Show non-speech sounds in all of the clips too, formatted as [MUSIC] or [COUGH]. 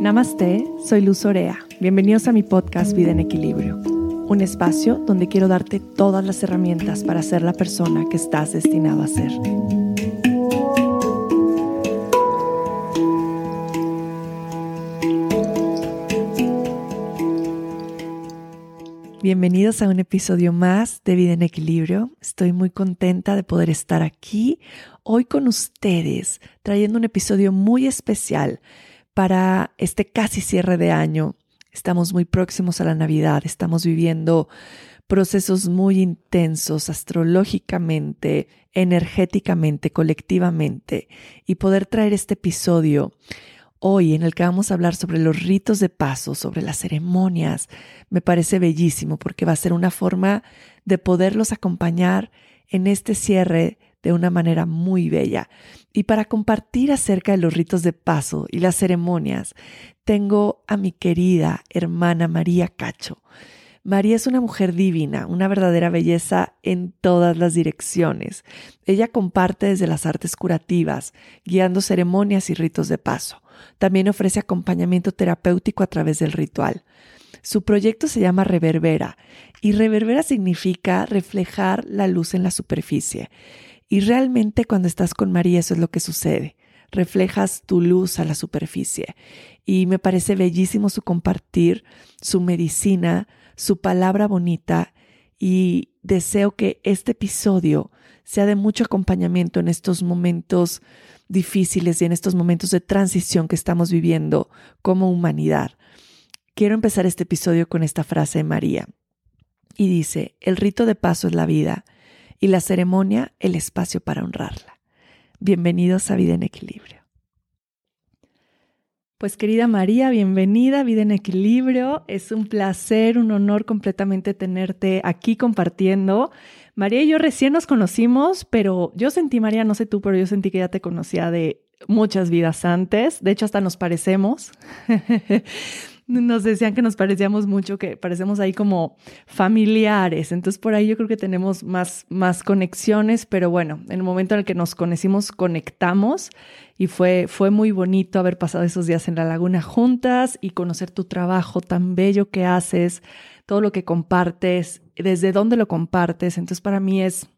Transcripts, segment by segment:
Namaste, soy Luz Orea. Bienvenidos a mi podcast Vida en Equilibrio, un espacio donde quiero darte todas las herramientas para ser la persona que estás destinado a ser. Bienvenidos a un episodio más de Vida en Equilibrio. Estoy muy contenta de poder estar aquí hoy con ustedes, trayendo un episodio muy especial para este casi cierre de año. Estamos muy próximos a la Navidad, estamos viviendo procesos muy intensos astrológicamente, energéticamente, colectivamente, y poder traer este episodio hoy en el que vamos a hablar sobre los ritos de paso, sobre las ceremonias, me parece bellísimo porque va a ser una forma de poderlos acompañar en este cierre de una manera muy bella. Y para compartir acerca de los ritos de paso y las ceremonias, tengo a mi querida hermana María Cacho. María es una mujer divina, una verdadera belleza en todas las direcciones. Ella comparte desde las artes curativas, guiando ceremonias y ritos de paso. También ofrece acompañamiento terapéutico a través del ritual. Su proyecto se llama Reverbera y Reverbera significa reflejar la luz en la superficie. Y realmente cuando estás con María eso es lo que sucede. Reflejas tu luz a la superficie. Y me parece bellísimo su compartir, su medicina, su palabra bonita y deseo que este episodio sea de mucho acompañamiento en estos momentos difíciles y en estos momentos de transición que estamos viviendo como humanidad. Quiero empezar este episodio con esta frase de María. Y dice, el rito de paso es la vida y la ceremonia el espacio para honrarla. Bienvenidos a Vida en Equilibrio. Pues querida María, bienvenida a Vida en Equilibrio. Es un placer, un honor completamente tenerte aquí compartiendo. María y yo recién nos conocimos, pero yo sentí, María, no sé tú, pero yo sentí que ya te conocía de muchas vidas antes. De hecho, hasta nos parecemos. [LAUGHS] nos decían que nos parecíamos mucho, que parecemos ahí como familiares. Entonces por ahí yo creo que tenemos más, más conexiones, pero bueno, en el momento en el que nos conocimos, conectamos y fue, fue muy bonito haber pasado esos días en la laguna juntas y conocer tu trabajo tan bello que haces, todo lo que compartes, desde dónde lo compartes. Entonces para mí es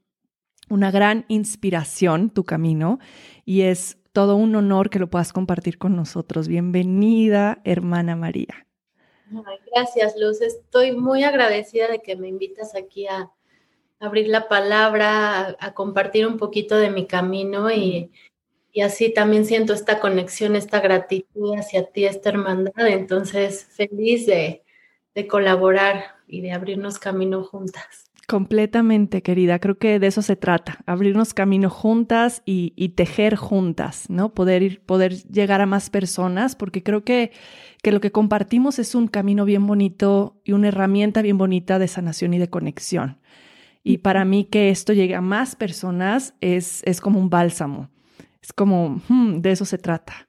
una gran inspiración tu camino y es todo un honor que lo puedas compartir con nosotros. Bienvenida, hermana María. gracias, Luz. Estoy muy agradecida de que me invitas aquí a abrir la palabra, a, compartir un poquito de mi camino y, así también siento esta conexión, esta gratitud hacia ti, esta hermandad. Entonces, feliz de, de colaborar y de abrirnos camino juntas. Completamente, querida. Creo que de eso se trata, abrirnos camino juntas y, tejer juntas, ¿no? Poder ir, poder llegar a más personas, porque creo que, que lo que compartimos es un camino bien bonito y una herramienta bien bonita de sanación y de conexión. Y para mí que esto llegue a más personas es, es como un bálsamo. Es como, hmm, de eso se trata.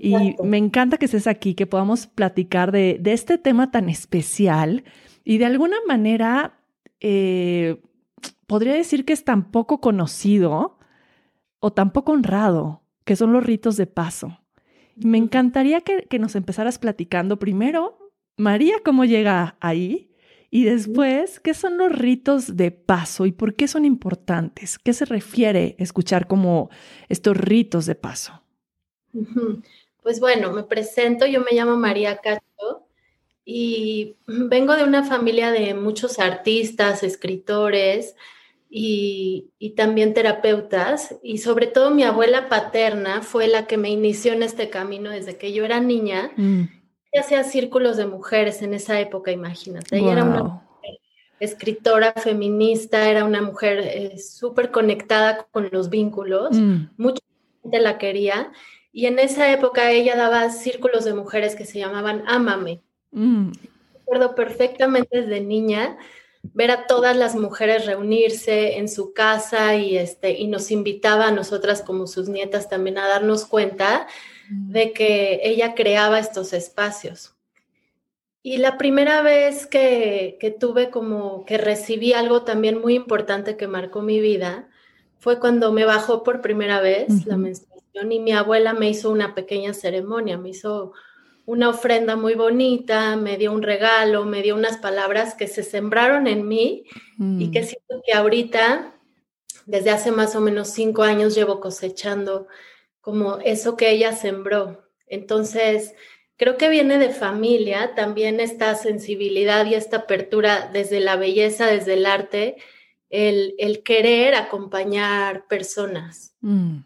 Y me encanta que estés aquí, que podamos platicar de, de este tema tan especial y de alguna manera eh, podría decir que es tan poco conocido o tan poco honrado, que son los ritos de paso. me encantaría que, que nos empezaras platicando primero, María, cómo llega ahí y después, ¿qué son los ritos de paso y por qué son importantes? ¿Qué se refiere escuchar como estos ritos de paso? Pues bueno, me presento, yo me llamo María Cacho, y vengo de una familia de muchos artistas, escritores y, también terapeutas. Y sobre todo mi abuela paterna fue la que me inició en este camino desde que yo era niña. Mm. hacía círculos de mujeres en esa época, imagínate. Ella era una escritora feminista, era una mujer eh, súper conectada con los vínculos. Mm. Mucha gente la quería. Y en esa época ella daba círculos de mujeres que se llamaban Ámame. Mm. Recuerdo perfectamente desde niña ver a todas las mujeres reunirse en su casa y, este, y nos invitaba a nosotras como sus nietas también a darnos cuenta mm. de que ella creaba estos espacios. Y la primera vez que, que, tuve como que recibí algo también muy importante que marcó mi vida fue cuando me bajó por primera vez la menstruación y mi abuela me hizo una pequeña ceremonia, me hizo una ofrenda muy bonita, me dio un regalo, me dio unas palabras que se sembraron en mí y que mm. siento que ahorita, desde hace más o menos cinco años, llevo cosechando como eso que ella sembró. Entonces, creo que viene de familia también esta sensibilidad y esta apertura desde la belleza, desde el arte, el, querer acompañar personas. Mm.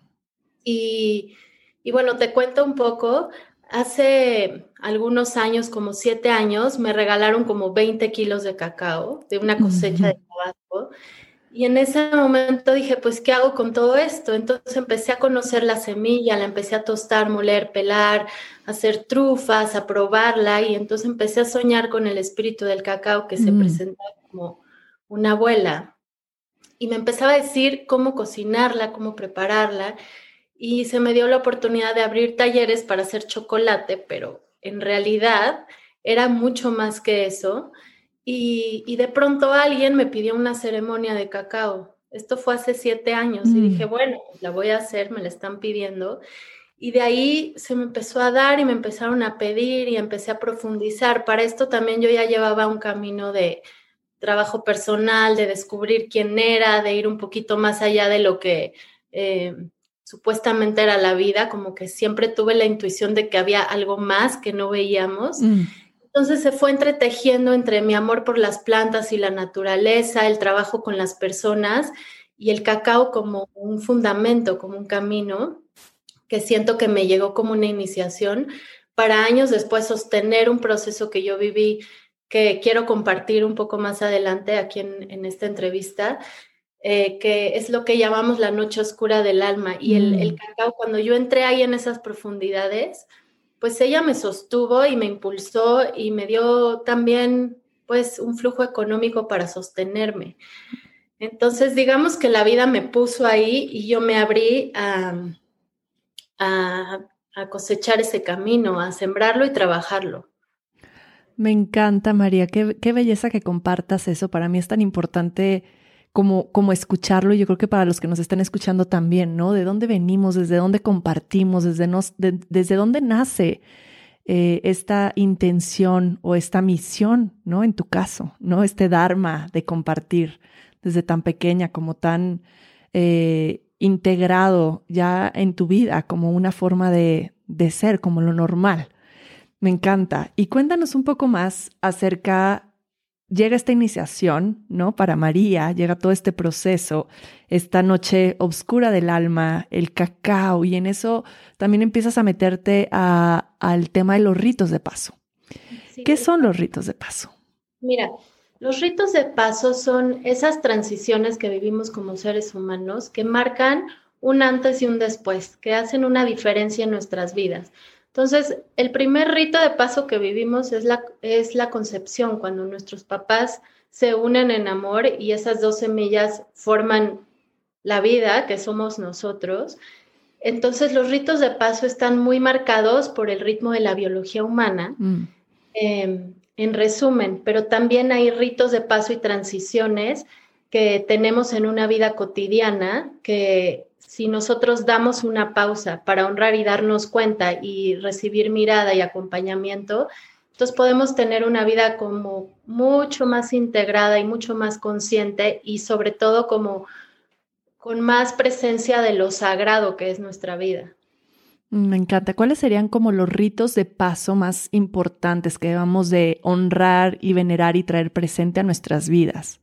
Y, y bueno, te cuento un poco, Hace algunos años, como siete años, me regalaron como 20 kilos de cacao de una cosecha de Tabasco. Y en ese momento dije, pues, ¿qué hago con todo esto? Entonces empecé a conocer la semilla, la empecé a tostar, moler, pelar, hacer trufas, a probarla. Y entonces empecé a soñar con el espíritu del cacao que se presentaba como una abuela. Y me empezaba a decir cómo cocinarla, cómo prepararla y se me dio la oportunidad de abrir talleres para hacer chocolate, pero en realidad era mucho más que eso. Y, de pronto alguien me pidió una ceremonia de cacao. Esto fue hace siete años y mm. dije, bueno, la voy a hacer, me la están pidiendo. Y de ahí se me empezó a dar y me empezaron a pedir y empecé a profundizar. Para esto también yo ya llevaba un camino de trabajo personal, de descubrir quién era, de ir un poquito más allá de lo que eh, supuestamente era la vida, como que siempre tuve la intuición de que había algo más que no veíamos. Mm. Entonces se fue entretejiendo entre mi amor por las plantas y la naturaleza, el trabajo con las personas y el cacao como un fundamento, como un camino que siento que me llegó como una iniciación para años después sostener un proceso que yo viví que quiero compartir un poco más adelante aquí en, en esta entrevista, eh, que es lo que llamamos la noche oscura del alma. Y el, el, mm. cacao, cuando yo entré ahí en esas profundidades, pues ella me sostuvo y me impulsó y me dio también pues un flujo económico para sostenerme. Entonces, digamos que la vida me puso ahí y yo me abrí a, a, a cosechar ese camino, a sembrarlo y trabajarlo. Me encanta, María. Qué, qué, belleza que compartas eso. Para mí es tan importante como, como escucharlo, yo creo que para los que nos están escuchando también, ¿no? De dónde venimos, desde dónde compartimos, desde, nos, desde dónde nace eh, esta intención o esta misión, ¿no? En tu caso, ¿no? Este dharma de compartir desde tan pequeña como tan eh, integrado ya en tu vida como una forma de, de ser, como lo normal. Me encanta. Y cuéntanos un poco más acerca llega esta iniciación, ¿no? Para María, llega todo este proceso, esta noche oscura del alma, el cacao, y en eso también empiezas a meterte al tema de los ritos de paso. ¿Qué son los ritos de paso? Mira, los ritos de paso son esas transiciones que vivimos como seres humanos que marcan un antes y un después, que hacen una diferencia en nuestras vidas. Entonces, el primer rito de paso que vivimos es la, es la concepción, cuando nuestros papás se unen en amor y esas dos semillas forman la vida que somos nosotros. Entonces, los ritos de paso están muy marcados por el ritmo de la biología humana, mm. em, en resumen, pero también hay ritos de paso y transiciones que tenemos en una vida cotidiana que si nosotros damos una pausa para honrar y darnos cuenta y recibir mirada y acompañamiento, entonces podemos tener una vida como mucho más integrada y mucho más consciente y sobre todo como con más presencia de lo sagrado que es nuestra vida. Me encanta. ¿Cuáles serían como los ritos de paso más importantes que debamos de honrar y venerar y traer presente a nuestras vidas?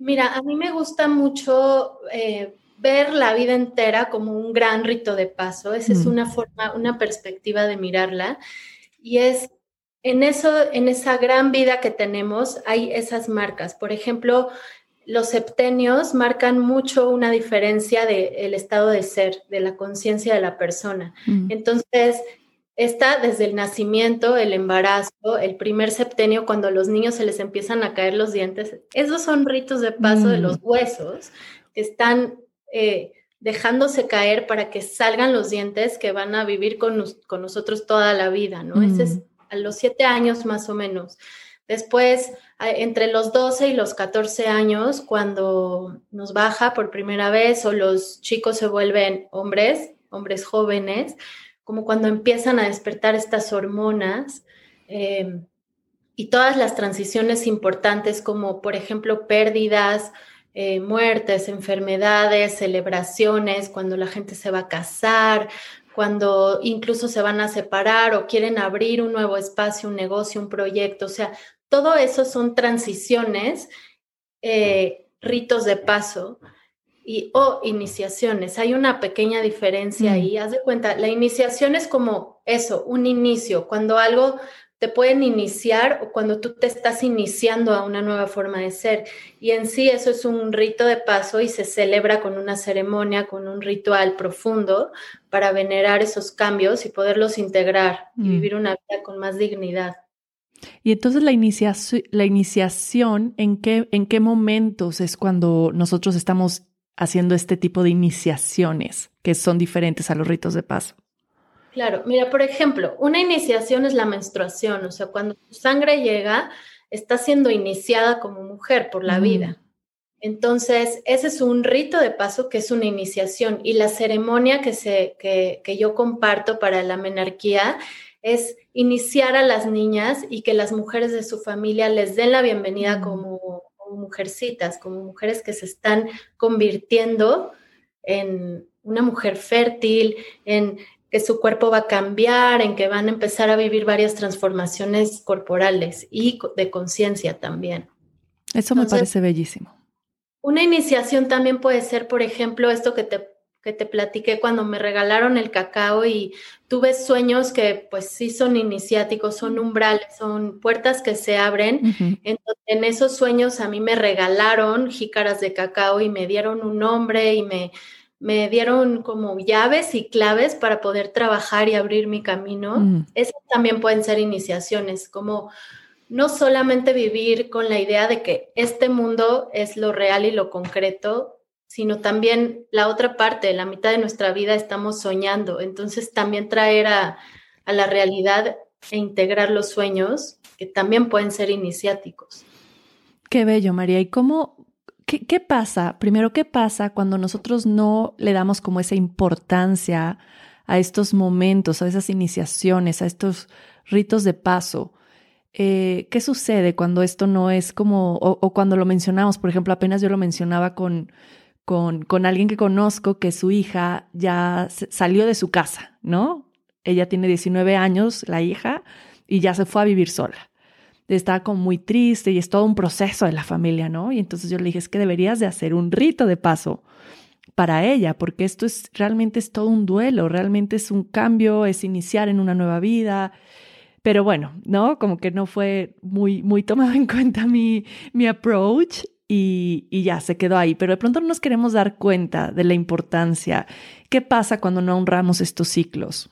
Mira, a mí me gusta mucho eh, ver la vida entera como un gran rito de paso. Esa es mm. una forma, una perspectiva de mirarla. Y es en eso, en esa gran vida que tenemos, hay esas marcas. Por ejemplo, los septenios marcan mucho una diferencia del estado de ser, de la conciencia de la persona. Mm. Entonces, está desde el nacimiento, el embarazo, el primer septenio, cuando a los niños se les empiezan a caer los dientes. Esos son ritos de paso de mm. los huesos que están eh, dejándose caer para que salgan los dientes que van a vivir con, nosotros toda la vida, ¿no? Ese es a los siete años más o menos. Después, entre los 12 y los 14 años, cuando nos baja por primera vez o los chicos se vuelven hombres, hombres jóvenes, como cuando empiezan a despertar estas hormonas eh, y todas las transiciones importantes como por ejemplo pérdidas, eh, muertes, enfermedades, celebraciones, cuando la gente se va a casar, cuando incluso se van a separar o quieren abrir un nuevo espacio, un negocio, un proyecto. O sea, todo eso son transiciones, eh, ritos de paso y o iniciaciones. Hay una pequeña diferencia mm. ahí. Haz de cuenta, la iniciación es como eso, un inicio, cuando algo te pueden iniciar o cuando tú te estás iniciando a una nueva forma de ser. Y en sí eso es un rito de paso y se celebra con una ceremonia, con un ritual profundo para venerar esos cambios y poderlos integrar y mm. vivir una vida con más dignidad. Y entonces la, la iniciación, ¿en qué, ¿en qué momentos es cuando nosotros estamos haciendo este tipo de iniciaciones que son diferentes a los ritos de paso? Claro, mira, por ejemplo, una iniciación es la menstruación, o sea, cuando tu sangre llega, está siendo iniciada como mujer por la vida. Entonces, ese es un rito de paso que es una iniciación y la ceremonia que, se, que, que yo comparto para la menarquía es iniciar a las niñas y que las mujeres de su familia les den la bienvenida como, como mujercitas, como mujeres que se están convirtiendo en una mujer fértil, en que su cuerpo va a cambiar, en que van a empezar a vivir varias transformaciones corporales y de conciencia también. Eso me parece bellísimo. Una iniciación también puede ser, por ejemplo, esto que te, que te platiqué cuando me regalaron el cacao y tuve sueños que pues sí son iniciáticos, son umbrales, son puertas que se abren. Entonces, en esos sueños a mí me regalaron jícaras de cacao y me dieron un nombre y me me dieron como llaves y claves para poder trabajar y abrir mi camino. Mm. Esas también pueden ser iniciaciones, como no solamente vivir con la idea de que este mundo es lo real y lo concreto, sino también la otra parte, la mitad de nuestra vida estamos soñando. Entonces también traer a, a la realidad e integrar los sueños, que también pueden ser iniciáticos. Qué bello, María. ¿Y cómo, ¿Qué, pasa? Primero, ¿qué pasa cuando nosotros no le damos como esa importancia a estos momentos, a esas iniciaciones, a estos ritos de paso? Eh, ¿Qué sucede cuando esto no es como, o, cuando lo mencionamos, por ejemplo, apenas yo lo mencionaba con, con, con alguien que conozco que su hija ya salió de su casa, ¿no? Ella tiene 19 años, la hija, y ya se fue a vivir sola estaba como muy triste y es todo un proceso de la familia, ¿no? Y entonces yo le dije, es que deberías de hacer un rito de paso para ella, porque esto es realmente es todo un duelo, realmente es un cambio, es iniciar en una nueva vida. Pero bueno, ¿no? Como que no fue muy, muy tomado en cuenta mi, mi approach y, y, ya se quedó ahí. Pero de pronto no nos queremos dar cuenta de la importancia. ¿Qué pasa cuando no honramos estos ciclos?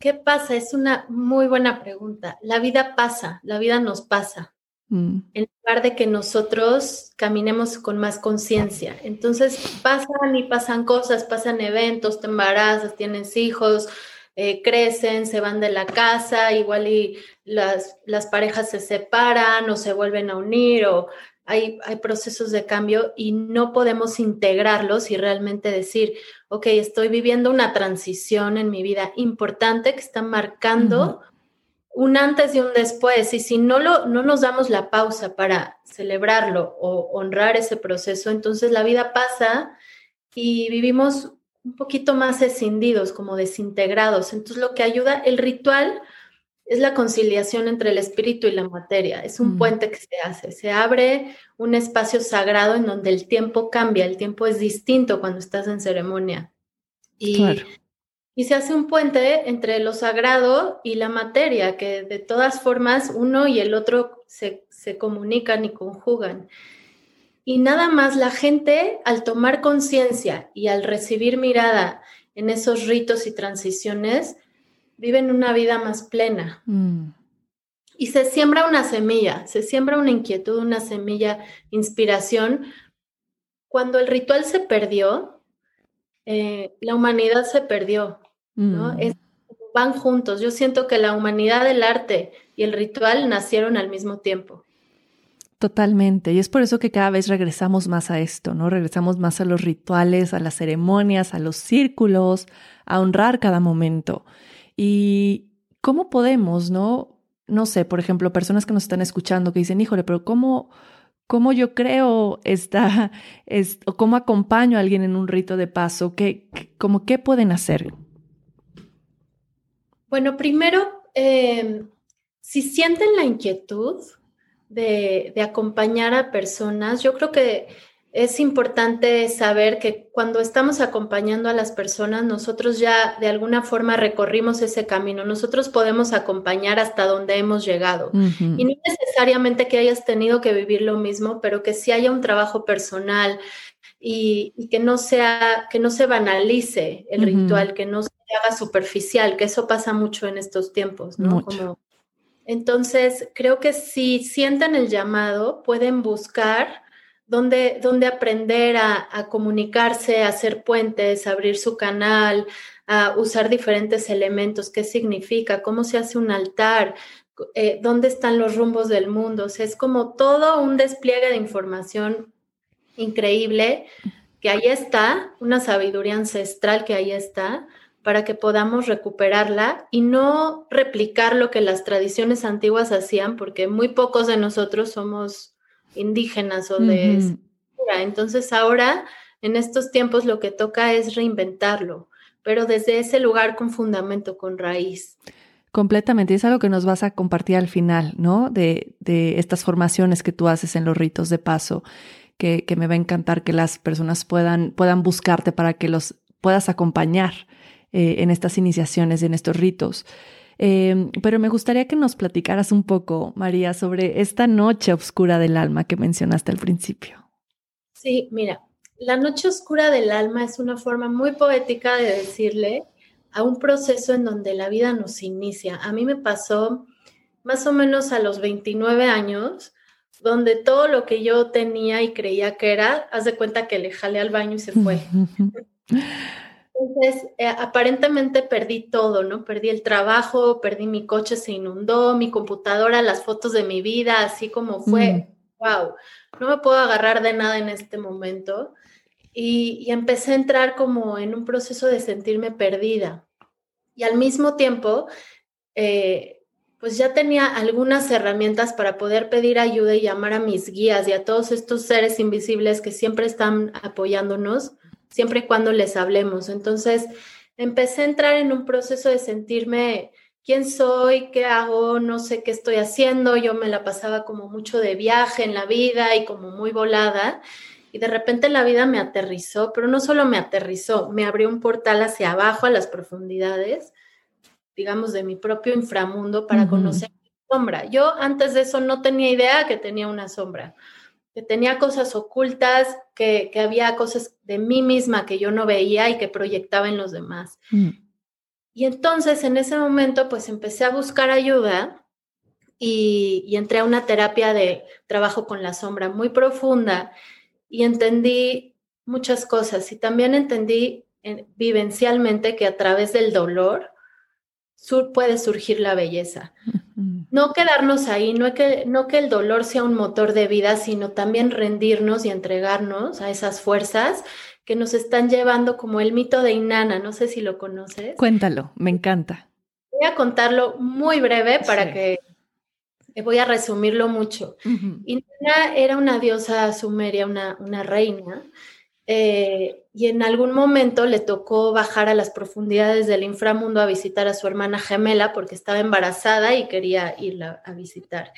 ¿Qué pasa? Es una muy buena pregunta. La vida pasa, la vida nos pasa. Mm. En lugar de que nosotros caminemos con más conciencia. Entonces pasan y pasan cosas, pasan eventos, te embarazas, tienes hijos, eh, crecen, se van de la casa, igual y las, las parejas se separan o se vuelven a unir o hay, procesos de cambio y no podemos integrarlos y realmente decir, ok, estoy viviendo una transición en mi vida importante que está marcando un antes y un después. Y si no, lo, no nos damos la pausa para celebrarlo o honrar ese proceso, entonces la vida pasa y vivimos un poquito más escindidos, como desintegrados. Entonces lo que ayuda, el ritual es la conciliación entre el espíritu y la materia. Es un mm. puente que se hace. Se abre un espacio sagrado en donde el tiempo cambia. El tiempo es distinto cuando estás en ceremonia. Y, y se hace un puente entre lo sagrado y la materia, que de todas formas uno y el otro se, se comunican y conjugan. Y nada más la gente al tomar conciencia y al recibir mirada en esos ritos y transiciones, viven una vida más plena. Mm. Y se siembra una semilla, se siembra una inquietud, una semilla, inspiración. Cuando el ritual se perdió, eh, la humanidad se perdió, ¿no? Mm. van juntos. Yo siento que la humanidad del arte y el ritual nacieron al mismo tiempo. Totalmente. Y es por eso que cada vez regresamos más a esto, ¿no? Regresamos más a los rituales, a las ceremonias, a los círculos, a honrar cada momento. Y cómo podemos, ¿no? No sé, por ejemplo, personas que nos están escuchando que dicen, híjole, pero ¿cómo, cómo yo creo esta, es, o cómo acompaño a alguien en un rito de paso? ¿Qué, cómo, ¿Qué pueden hacer? Bueno, primero, eh, si sienten la inquietud, de, acompañar a personas, yo creo que es importante saber que cuando estamos acompañando a las personas, nosotros ya de alguna forma recorrimos ese camino. Nosotros podemos acompañar hasta donde hemos llegado. Y no necesariamente que hayas tenido que vivir lo mismo, pero que sí haya un trabajo personal y, que, no sea, que no se banalice el ritual, que no se haga superficial, que eso pasa mucho en estos tiempos, ¿no? Como entonces, creo que si sienten el llamado, pueden buscar dónde, aprender a, comunicarse, a hacer puentes, a abrir su canal, a usar diferentes elementos, qué significa, cómo se hace un altar, eh, dónde están los rumbos del mundo. Es como todo un despliegue de información increíble que ahí está, una sabiduría ancestral que ahí está, para que podamos recuperarla y no replicar lo que las tradiciones antiguas hacían, porque muy pocos de nosotros somos indígenas o de Entonces ahora, en estos tiempos, lo que toca es reinventarlo, pero desde ese lugar con fundamento, con raíz. Completamente, es algo que nos vas a compartir al final, ¿no? De, de estas formaciones que tú haces en los ritos de paso, que, que, me va a encantar que las personas puedan, puedan buscarte para que los puedas acompañar eh, en estas iniciaciones, en estos ritos. Em, pero me gustaría que nos platicaras un poco, María, sobre esta noche oscura del alma que mencionaste al principio. Sí, mira, la noche oscura del alma es una forma muy poética de decirle a un proceso en donde la vida nos inicia. A mí me pasó más o menos a los 29 años, donde todo lo que yo tenía y creía que era, haz de cuenta que le jalé al baño y se fue. [LAUGHS] Entonces, eh, aparentemente perdí todo, ¿no? Perdí el trabajo, perdí mi coche, se inundó, mi computadora, las fotos de mi vida, así como fue, wow, mm. no me puedo agarrar de nada en este momento. Y, empecé a entrar como en un proceso de sentirme perdida. Y al mismo tiempo, eh, pues ya tenía algunas herramientas para poder pedir ayuda y llamar a mis guías y a todos estos seres invisibles que siempre están apoyándonos siempre y cuando les hablemos. Entonces, empecé a entrar en un proceso de sentirme quién soy, qué hago, no sé qué estoy haciendo. Yo me la pasaba como mucho de viaje en la vida y como muy volada. Y de repente la vida me aterrizó, pero no solo me aterrizó, me abrió un portal hacia abajo, a las profundidades, digamos, de mi propio inframundo para conocer mi sombra. Yo antes de eso no tenía idea que tenía una sombra que tenía cosas ocultas, que, había cosas de mí misma que yo no veía y que proyectaba en los demás. Mm. Y entonces en ese momento pues empecé a buscar ayuda y, y, entré a una terapia de trabajo con la sombra muy profunda y entendí muchas cosas y también entendí eh, vivencialmente que a través del dolor sur, puede surgir la belleza. No quedarnos ahí, no que, no que el dolor sea un motor de vida, sino también rendirnos y entregarnos a esas fuerzas que nos están llevando como el mito de Inanna, no sé si lo conoces. Cuéntalo, me encanta. Voy a contarlo muy breve para que voy a resumirlo mucho. Inanna era una diosa sumeria, una, una reina, eh, y en algún momento le tocó bajar a las profundidades del inframundo a visitar a su hermana gemela porque estaba embarazada y quería irla a visitar.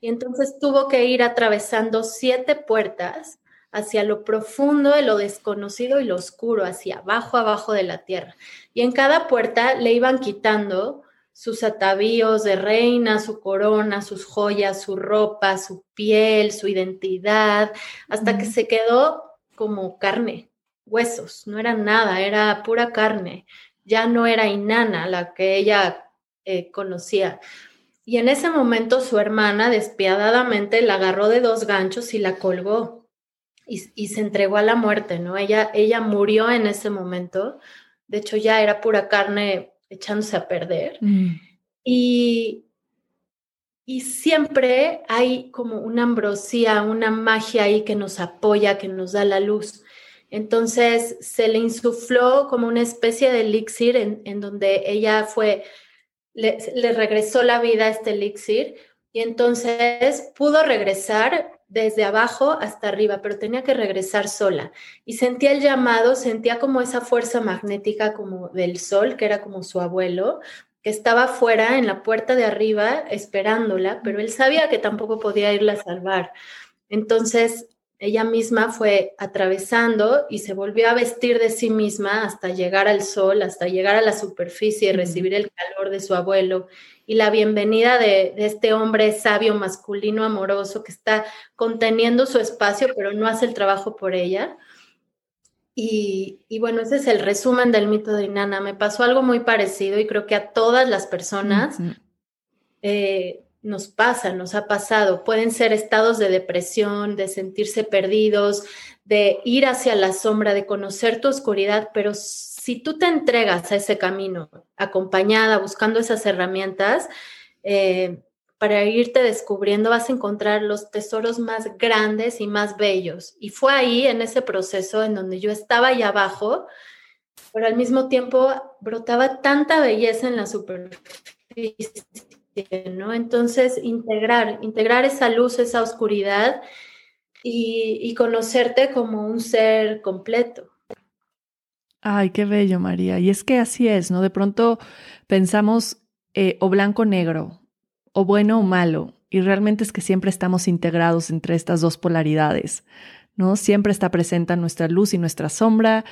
Y entonces tuvo que ir atravesando siete puertas hacia lo profundo de lo desconocido y lo oscuro, hacia abajo, abajo de la tierra. Y en cada puerta le iban quitando sus atavíos de reina, su corona, sus joyas, su ropa, su piel, su identidad, hasta que se quedó como carne, huesos, no era nada, era pura carne. Ya no era Inanna la que ella eh, conocía. Y en ese momento su hermana despiadadamente la agarró de dos ganchos y la colgó y, se entregó a la muerte, ¿no? Ella, ella murió en ese momento. De hecho, ya era pura carne echándose a perder. Mm. Y, y siempre hay como una ambrosía, una magia ahí que nos apoya, que nos da la luz. Entonces se le insufló como una especie de elixir en, donde ella fue, le, le, regresó la vida a este elixir y entonces pudo regresar desde abajo hasta arriba, pero tenía que regresar sola. Y sentía el llamado, sentía como esa fuerza magnética como del sol, que era como su abuelo, que estaba fuera en la puerta de arriba esperándola, pero él sabía que tampoco podía irla a salvar. Entonces ella misma fue atravesando y se volvió a vestir de sí misma hasta llegar al sol, hasta llegar a la superficie y recibir el calor de su abuelo y la bienvenida de, este hombre sabio, masculino, amoroso, que está conteniendo su espacio, pero no hace el trabajo por ella. Y, bueno, ese es el resumen del mito de Inanna. Me pasó algo muy parecido y creo que a todas las personas eh, nos pasa, nos ha pasado. Pueden ser estados de depresión, de sentirse perdidos, de ir hacia la sombra, de conocer tu oscuridad, pero si tú te entregas a ese camino, acompañada, buscando esas herramientas, eh, para irte descubriendo vas a encontrar los tesoros más grandes y más bellos. Y fue ahí, en ese proceso, en donde yo estaba ahí abajo, pero al mismo tiempo brotaba tanta belleza en la superficie, ¿no? Entonces, integrar, integrar esa luz, esa oscuridad y, conocerte como un ser completo. Ay, qué bello, María. Y es que así es, ¿no? De pronto pensamos eh, o blanco negro, o bueno o malo, y realmente es que siempre estamos integrados entre estas dos polaridades, ¿no? Siempre está presente nuestra luz y nuestra sombra,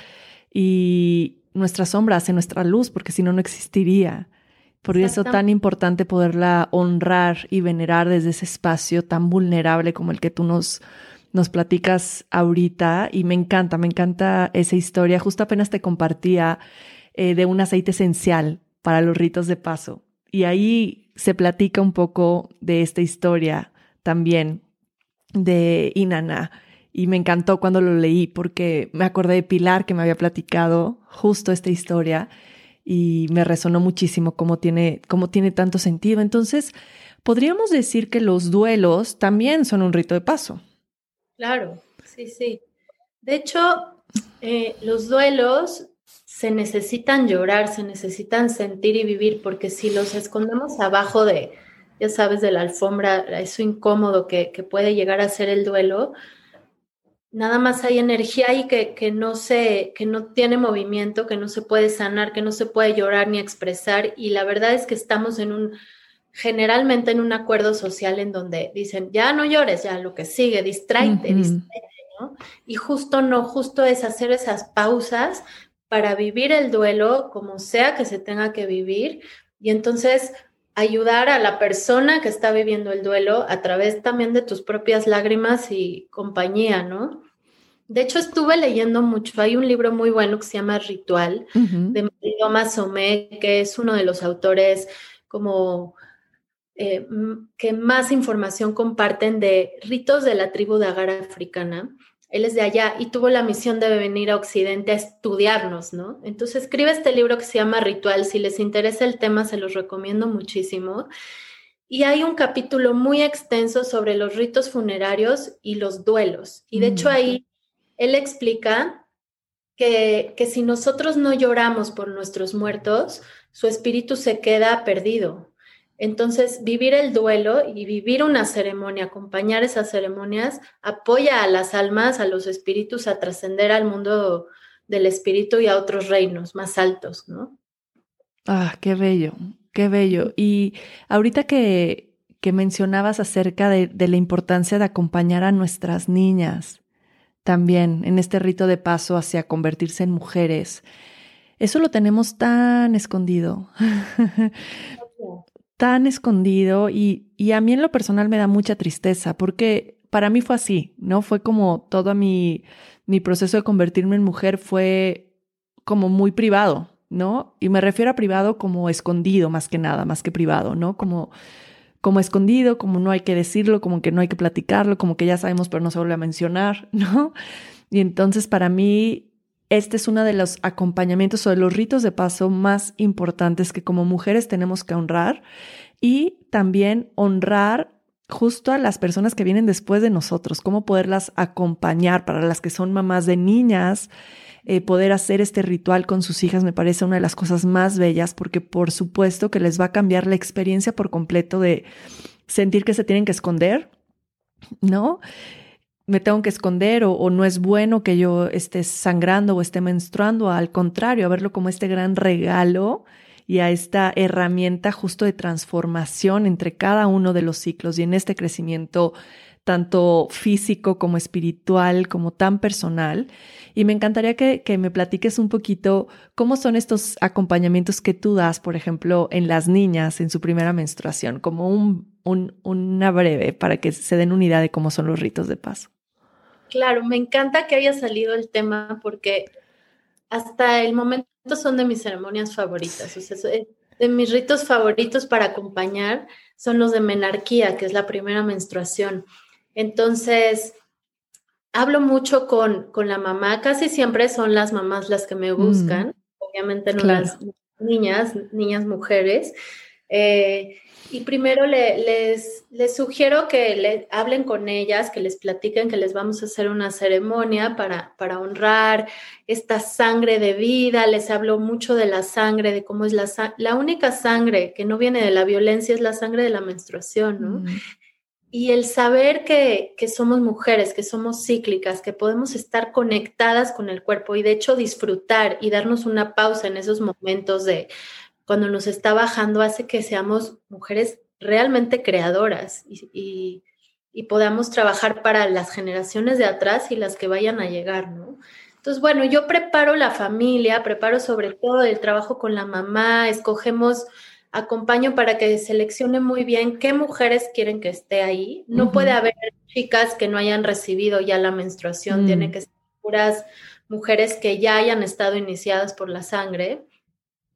y nuestra sombra hace nuestra luz, porque si no, no existiría. Por eso tan importante poderla honrar y venerar desde ese espacio tan vulnerable como el que tú nos, nos platicas ahorita. Y me encanta, me encanta esa historia. Justo apenas te compartía eh, de un aceite esencial para los ritos de paso. Y ahí se platica un poco de esta historia también de Inanna. Y me encantó cuando lo leí porque me acordé de Pilar que me había platicado justo esta historia y me resonó muchísimo cómo tiene, cómo tiene tanto sentido. Entonces, podríamos decir que los duelos también son un rito de paso. Claro, sí, sí. De hecho, eh, los duelos se necesitan llorar, se necesitan sentir y vivir, porque si los escondemos abajo de, ya sabes, de la alfombra, eso incómodo que, puede llegar a ser el duelo, nada más hay energía ahí que, que, no se, que no tiene movimiento, que no se puede sanar, que no se puede llorar ni expresar. Y la verdad es que estamos en un, generalmente en un acuerdo social en donde dicen, ya no llores, ya lo que sigue, distráete, ¿no? Y justo no, justo es hacer esas pausas para vivir el duelo como sea que se tenga que vivir y entonces ayudar a la persona que está viviendo el duelo a través también de tus propias lágrimas y compañía, ¿no? De hecho, estuve leyendo mucho. Hay un libro muy bueno que se llama Ritual, de Thomas Somé, que es uno de los autores como eh, que más información comparten de ritos de la tribu de Agar africana. Él es de allá y tuvo la misión de venir a Occidente a estudiarnos, ¿no? Entonces escribe este libro que se llama Ritual. Si les interesa el tema, se los recomiendo muchísimo. Y hay un capítulo muy extenso sobre los ritos funerarios y los duelos. Y de hecho mm. ahí él explica que, que si nosotros no lloramos por nuestros muertos, su espíritu se queda perdido, entonces, vivir el duelo y vivir una ceremonia, acompañar esas ceremonias, apoya a las almas, a los espíritus a trascender al mundo del espíritu y a otros reinos más altos, ¿no? Ah, qué bello, qué bello. Y ahorita que, que mencionabas acerca de, de la importancia de acompañar a nuestras niñas también en este rito de paso hacia convertirse en mujeres, eso lo tenemos tan escondido. Tan escondido y, y, a mí en lo personal me da mucha tristeza porque para mí fue así, ¿no? Fue como todo mi, mi proceso de convertirme en mujer fue como muy privado, ¿no? Y me refiero a privado como escondido más que nada, más que privado, ¿no? Como, como escondido, como no hay que decirlo, como que no hay que platicarlo, como que ya sabemos pero no se vuelve a mencionar, [LAUGHS] ¿no? Y entonces para mí este es uno de los acompañamientos o de los ritos de paso más importantes que como mujeres tenemos que honrar y también honrar justo a las personas que vienen después de nosotros, cómo poderlas acompañar para las que son mamás de niñas. Eh, poder hacer este ritual con sus hijas me parece una de las cosas más bellas porque por supuesto que les va a cambiar la experiencia por completo de sentir que se tienen que esconder, ¿no? Me tengo que esconder o, no es bueno que yo esté sangrando o esté menstruando, al contrario, a verlo como este gran regalo y a esta herramienta justo de transformación entre cada uno de los ciclos y en este crecimiento tanto físico como espiritual, como tan personal. Y me encantaría que, me platiques un poquito cómo son estos acompañamientos que tú das, por ejemplo, en las niñas en su primera menstruación, como un, un, una breve para que se den una idea de cómo son los ritos de paso. Claro, me encanta que haya salido el tema porque hasta el momento son de mis ceremonias favoritas. O sea, de mis ritos favoritos para acompañar son los de menarquía, que es la primera menstruación. Entonces, hablo mucho con, con la mamá, casi siempre son las mamás las que me buscan, obviamente no las niñas, niñas mujeres. Eh, y primero les, les sugiero que le hablen con ellas, que les platiquen que les vamos a hacer una ceremonia para, para honrar esta sangre de vida. Les hablo mucho de la sangre, de cómo es la, la única sangre que no viene de la violencia, es la sangre de la menstruación, ¿no? Mm. Y el saber que, que, somos mujeres, que somos cíclicas, que podemos estar conectadas con el cuerpo y de hecho disfrutar y darnos una pausa en esos momentos de cuando nos está bajando hace que seamos mujeres realmente creadoras y, podamos trabajar para las generaciones de atrás y las que vayan a llegar, ¿no? Entonces, bueno, yo preparo la familia, preparo sobre todo el trabajo con la mamá, escogemos, acompaño para que seleccione muy bien qué mujeres quieren que esté ahí. No puede haber chicas que no hayan recibido ya la menstruación, tiene mm. que ser puras mujeres que ya hayan estado iniciadas por la sangre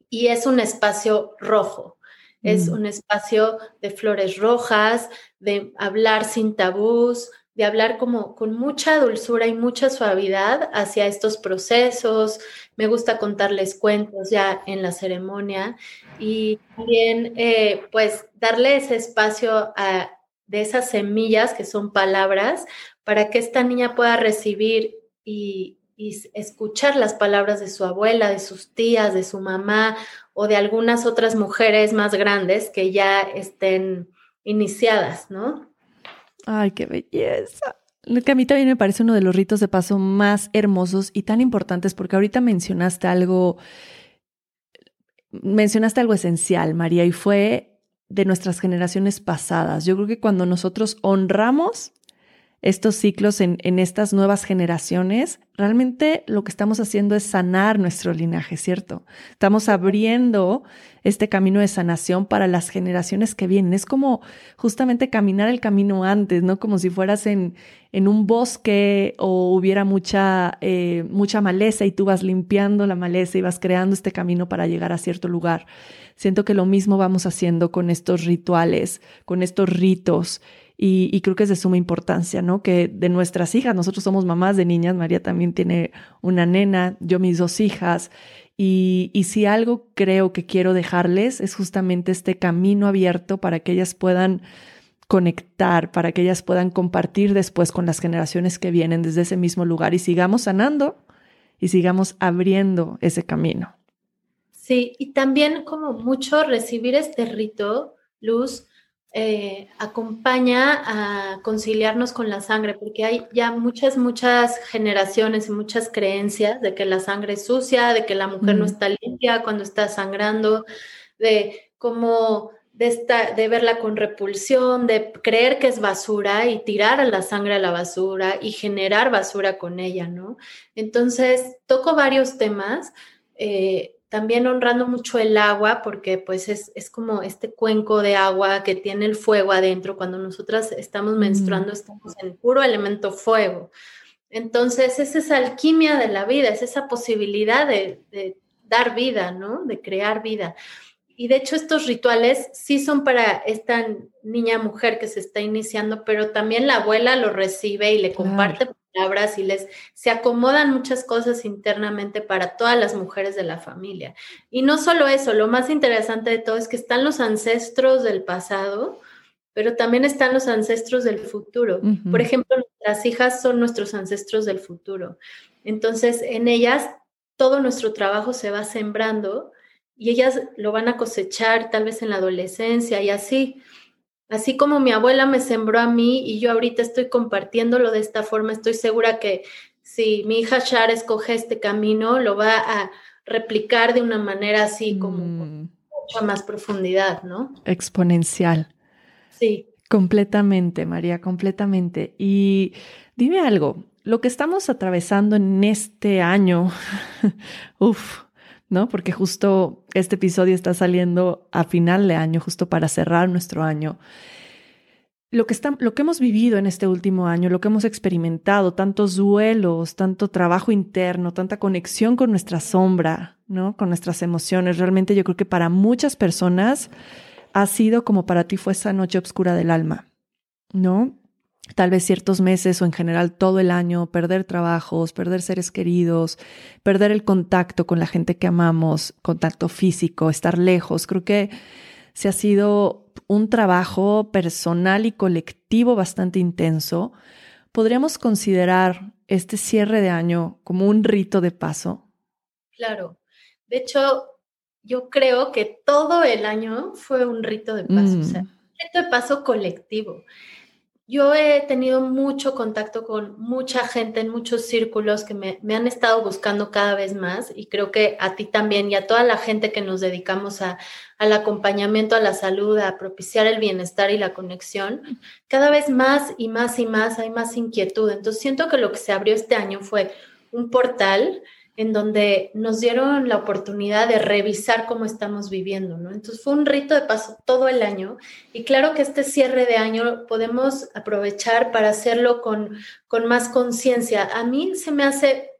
y es un espacio rojo. Es mm. un espacio de flores rojas, de hablar sin tabús, de hablar como con mucha dulzura y mucha suavidad hacia estos procesos. Me gusta contarles cuentos ya en la ceremonia y también eh, pues darle ese espacio de esas semillas que son palabras para que esta niña pueda recibir y escuchar las palabras de su abuela, de sus tías, de su mamá o de algunas otras mujeres más grandes que ya estén iniciadas, ¿no? Ay, qué belleza. Que a mí también me parece uno de los ritos de paso más hermosos y tan importantes porque ahorita mencionaste algo, mencionaste algo esencial, María, y fue de nuestras generaciones pasadas. Yo creo que cuando nosotros honramos estos ciclos en, estas nuevas generaciones, realmente lo que estamos haciendo es sanar nuestro linaje, ¿cierto? Estamos abriendo este camino de sanación para las generaciones que vienen. Es como justamente caminar el camino antes, ¿no? Como si fueras en, en un bosque o hubiera mucha, eh, mucha maleza y tú vas limpiando la maleza y vas creando este camino para llegar a cierto lugar. Siento que lo mismo vamos haciendo con estos rituales, con estos ritos y, creo que es de suma importancia, ¿no? Que de nuestras hijas, nosotros somos mamás de niñas, María también tiene una nena, yo mis dos hijas, y, y si algo creo que quiero dejarles es justamente este camino abierto para que ellas puedan conectar, para que ellas puedan compartir después con las generaciones que vienen desde ese mismo lugar y sigamos sanando y sigamos abriendo ese camino. Sí, y también como mucho recibir este rito, Luz, eh, acompaña a conciliarnos con la sangre, porque hay ya muchas, muchas generaciones y muchas creencias de que la sangre es sucia, de que la mujer no está limpia cuando está sangrando, de cómo de, de verla con repulsión, de creer que es basura y tirar a la sangre a la basura y generar basura con ella, ¿no? Entonces, toco varios temas. Eh, también honrando mucho el agua, porque pues es, como este cuenco de agua que tiene el fuego adentro. Cuando nosotras estamos menstruando, estamos en puro elemento fuego. Entonces, es esa alquimia de la vida, es esa posibilidad de, dar vida, ¿no? De crear vida. Y de hecho estos rituales sí son para esta niña mujer que se está iniciando, pero también la abuela lo recibe y le comparte palabras y les se acomodan muchas cosas internamente para todas las mujeres de la familia. Y no solo eso, lo más interesante de todo es que están los ancestros del pasado, pero también están los ancestros del futuro. Por ejemplo, nuestras hijas son nuestros ancestros del futuro. Entonces, en ellas todo nuestro trabajo se va sembrando y ellas lo van a cosechar tal vez en la adolescencia y así. Así como mi abuela me sembró a mí y yo ahorita estoy compartiéndolo de esta forma, estoy segura que si mi hija Shar escoge este camino, lo va a replicar de una manera así como mm. mucha más profundidad, ¿no? Exponencial. Sí. Completamente, María, completamente. Y dime algo, lo que estamos atravesando en este año, [LAUGHS] uff, ¿no? Porque justo este episodio está saliendo a final de año, justo para cerrar nuestro año. Lo que, está, lo que hemos vivido en este último año, lo que hemos experimentado, tantos duelos, tanto trabajo interno, tanta conexión con nuestra sombra, ¿no? Con nuestras emociones. Realmente yo creo que para muchas personas ha sido como para ti fue esa noche oscura del alma, ¿no? Tal vez ciertos meses o en general todo el año, perder trabajos, perder seres queridos, perder el contacto con la gente que amamos, contacto físico, estar lejos. Creo que se ha sido un trabajo personal y colectivo bastante intenso. ¿Podríamos considerar este cierre de año como un rito de paso? Claro. De hecho, yo creo que todo el año fue un rito de paso, o sea, mm. un rito de paso colectivo. Yo he tenido mucho contacto con mucha gente en muchos círculos que me, han estado buscando cada vez más y creo que a ti también y a toda la gente que nos dedicamos a, al acompañamiento a la salud, a propiciar el bienestar y la conexión, cada vez más y más y más hay más inquietud. Entonces siento que lo que se abrió este año fue un portal en donde nos dieron la oportunidad de revisar cómo estamos viviendo, ¿no? Entonces fue un rito de paso todo el año y claro que este cierre de año podemos aprovechar para hacerlo con, con más conciencia. A mí se me hace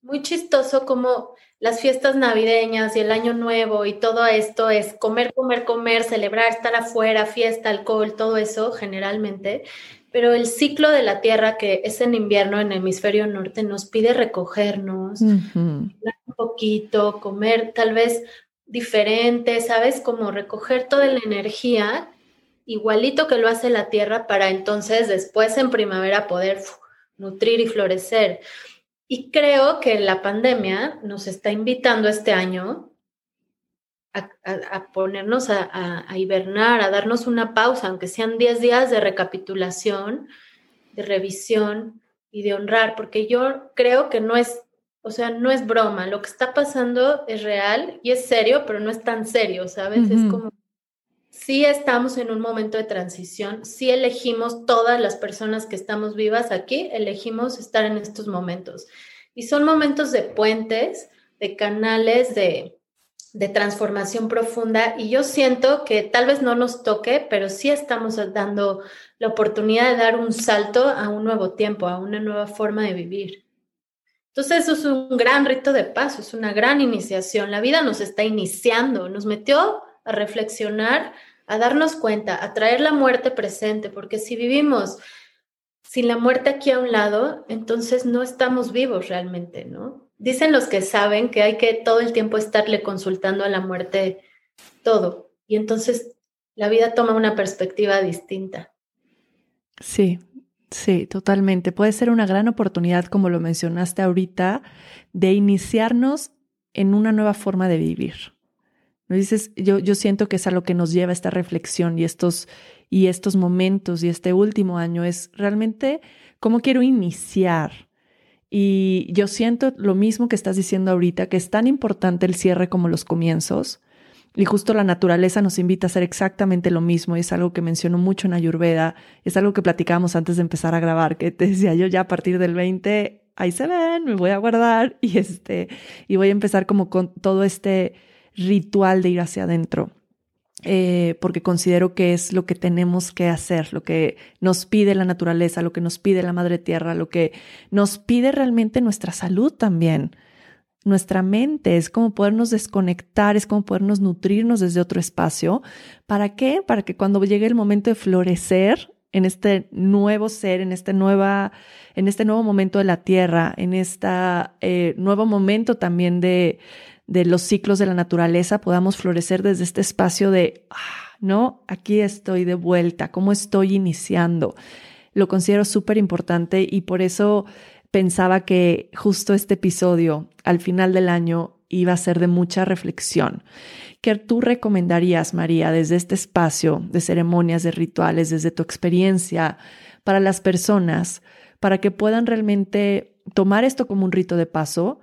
muy chistoso como las fiestas navideñas y el año nuevo y todo esto es comer, comer, comer, celebrar, estar afuera, fiesta, alcohol, todo eso generalmente, pero el ciclo de la Tierra, que es en invierno en el hemisferio norte, nos pide recogernos, un poquito, comer tal vez diferente, ¿sabes? Como recoger toda la energía, igualito que lo hace la Tierra, para entonces después en primavera poder nutrir y florecer. Y creo que la pandemia nos está invitando este año a, ponernos a, hibernar, a darnos una pausa, aunque sean 10 días de recapitulación, de revisión y de honrar, porque yo creo que no es, o sea, no es broma, lo que está pasando es real y es serio, pero no es tan serio, ¿sabes? Es como, sí estamos en un momento de transición, sí elegimos todas las personas que estamos vivas aquí, elegimos estar en estos momentos. Y son momentos de puentes, de canales, de de transformación profunda y yo siento que tal vez no nos toque, pero sí estamos dando la oportunidad de dar un salto a un nuevo tiempo, a una nueva forma de vivir. Entonces eso es un gran rito de paso, es una gran iniciación. La vida nos está iniciando, nos metió a reflexionar, a darnos cuenta, a traer la muerte presente, porque si vivimos sin la muerte aquí a un lado, entonces no estamos vivos realmente, ¿no? Dicen los que saben que hay que todo el tiempo estarle consultando a la muerte todo. Y entonces la vida toma una perspectiva distinta. Sí, sí, totalmente. Puede ser una gran oportunidad, como lo mencionaste ahorita, de iniciarnos en una nueva forma de vivir. ¿No dices? Yo, yo siento que es a lo que nos lleva esta reflexión y estos, y estos momentos y este último año es realmente cómo quiero iniciar y yo siento lo mismo que estás diciendo ahorita, que es tan importante el cierre como los comienzos. Y justo la naturaleza nos invita a hacer exactamente lo mismo. Y es algo que menciono mucho en Ayurveda. Es algo que platicábamos antes de empezar a grabar, que te decía yo ya a partir del 20, ahí se ven, me voy a guardar y este, y voy a empezar como con todo este ritual de ir hacia adentro. Eh, porque considero que es lo que tenemos que hacer, lo que nos pide la naturaleza, lo que nos pide la madre tierra, lo que nos pide realmente nuestra salud también. nuestra mente, es como podernos desconectar, es como podernos nutrirnos desde otro espacio. ¿Para qué? Para que cuando llegue el momento de florecer en este nuevo ser, en este, nueva, en este nuevo momento de la Tierra, en este nuevo momento también de, de los ciclos de la naturaleza, podamos florecer desde este espacio de, ah, ¿no? Aquí estoy de vuelta, ¿cómo estoy iniciando? Lo considero súper importante y por eso pensaba que justo este episodio al final del año iba a ser de mucha reflexión. ¿Qué tú recomendarías, María, desde este espacio de ceremonias, de rituales, desde tu experiencia, para las personas, para que puedan realmente tomar esto como un rito de paso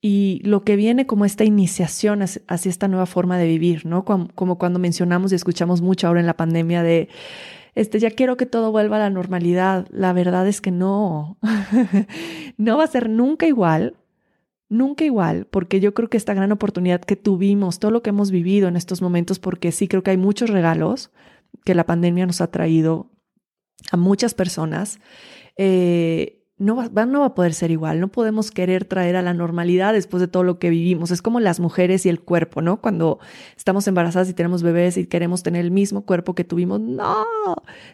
y lo que viene como esta iniciación hacia esta nueva forma de vivir, ¿no? Como, cuando mencionamos y escuchamos mucho ahora en la pandemia de este, ya quiero que todo vuelva a la normalidad. La verdad es que no, [LAUGHS] no va a ser nunca igual, nunca igual, porque yo creo que esta gran oportunidad que tuvimos, todo lo que hemos vivido en estos momentos, porque sí creo que hay muchos regalos que la pandemia nos ha traído a muchas personas, eh, no va, no va a poder ser igual. No podemos querer traer a la normalidad después de todo lo que vivimos. Es como las mujeres y el cuerpo, ¿no? Cuando estamos embarazadas y tenemos bebés y queremos tener el mismo cuerpo que tuvimos. No,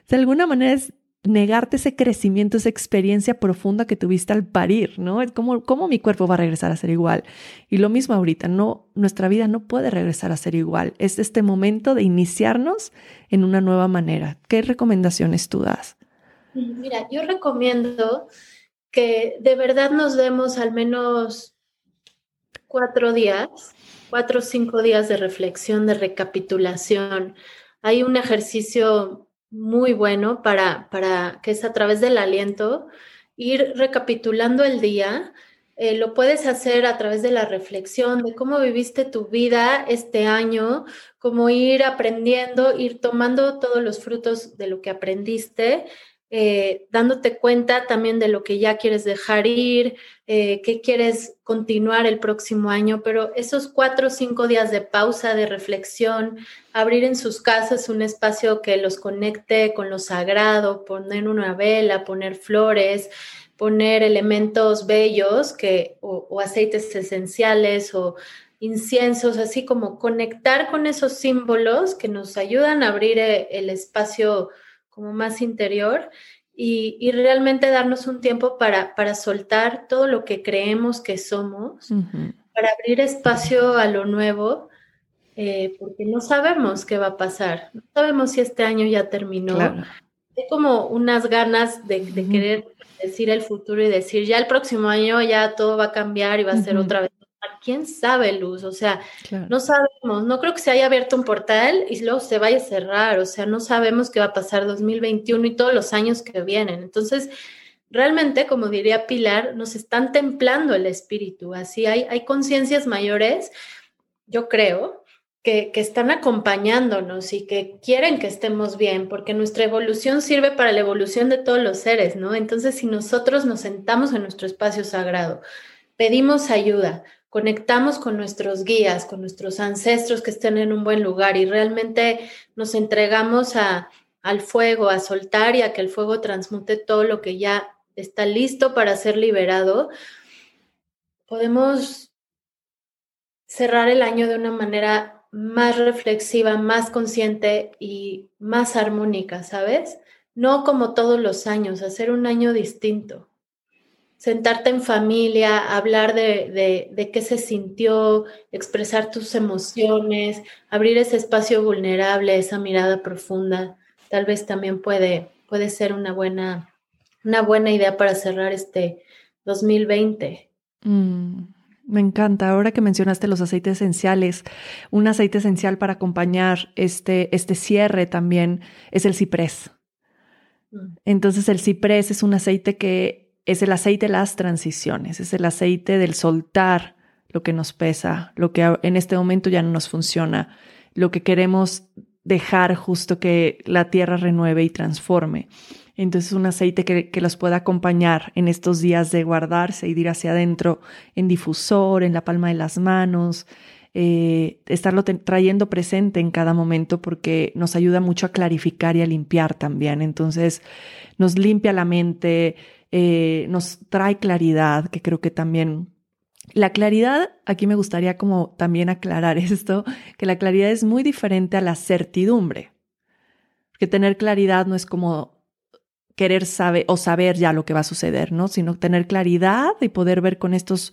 de alguna manera es negarte ese crecimiento, esa experiencia profunda que tuviste al parir, ¿no? Es como, ¿cómo mi cuerpo va a regresar a ser igual? Y lo mismo ahorita, no, nuestra vida no puede regresar a ser igual. Es este momento de iniciarnos en una nueva manera. ¿Qué recomendaciones tú das? Mira, yo recomiendo que de verdad nos demos al menos cuatro días, cuatro o cinco días de reflexión, de recapitulación. Hay un ejercicio muy bueno para, para que es a través del aliento, ir recapitulando el día. Eh, lo puedes hacer a través de la reflexión de cómo viviste tu vida este año, cómo ir aprendiendo, ir tomando todos los frutos de lo que aprendiste eh, dándote cuenta también de lo que ya quieres dejar ir, eh, qué quieres continuar el próximo año, pero esos cuatro o cinco días de pausa, de reflexión, abrir en sus casas un espacio que los conecte con lo sagrado, poner una vela, poner flores, poner elementos bellos que, o aceites esenciales o inciensos, así como conectar con esos símbolos que nos ayudan a abrir eh, el espacio como más interior y, realmente darnos un tiempo para, para, soltar todo lo que creemos que somos, para abrir espacio a lo nuevo, eh, porque no sabemos qué va a pasar, no sabemos si este año ya terminó. Hay como unas ganas de, querer decir el futuro y decir, ya el próximo año ya todo va a cambiar y va a ser otra vez ¿Quién sabe, Luz? O sea, no sabemos, no creo que se haya abierto un portal y luego se vaya a cerrar, o sea, no sabemos qué va a pasar 2021 y todos los años que vienen. Entonces, realmente, como diría Pilar, nos están templando el espíritu, así hay, hay conciencias mayores, yo creo, que, que, están acompañándonos y que quieren que estemos bien, porque nuestra evolución sirve para la evolución de todos los seres, ¿no? Entonces, si nosotros nos sentamos en nuestro espacio sagrado, pedimos ayuda, conectamos con nuestros guías, con nuestros ancestros que estén en un buen lugar y realmente nos entregamos a, al fuego, a soltar y a que el fuego transmute todo lo que ya está listo para ser liberado, podemos cerrar el año de una manera más reflexiva, más consciente y más armónica, ¿sabes? No como todos los años, hacer un año distinto sentarte en familia, hablar de, de, qué se sintió, expresar tus emociones, abrir ese espacio vulnerable, esa mirada profunda, tal vez también puede, puede ser una buena, una buena idea para cerrar este 2020. Mm, me encanta. Ahora que mencionaste los aceites esenciales, un aceite esencial para acompañar este, este cierre también es el ciprés. Mm. Entonces el ciprés es un aceite que es el aceite de las transiciones, es el aceite del soltar lo que nos pesa, lo que en este momento ya no nos funciona, lo que queremos dejar justo que la tierra renueve y transforme. Entonces un aceite que, que, los pueda acompañar en estos días de guardarse y ir hacia adentro en difusor, en la palma de las manos, eh, estarlo trayendo presente en cada momento porque nos ayuda mucho a clarificar y a limpiar también. Entonces nos limpia la mente, eh, nos trae claridad, que creo que también La claridad, aquí me gustaría como también aclarar [LAUGHS] esto, que la claridad es muy diferente a la certidumbre. Porque tener claridad no es como querer saber o saber ya lo que va a suceder, ¿no? Sino tener claridad y poder ver con estos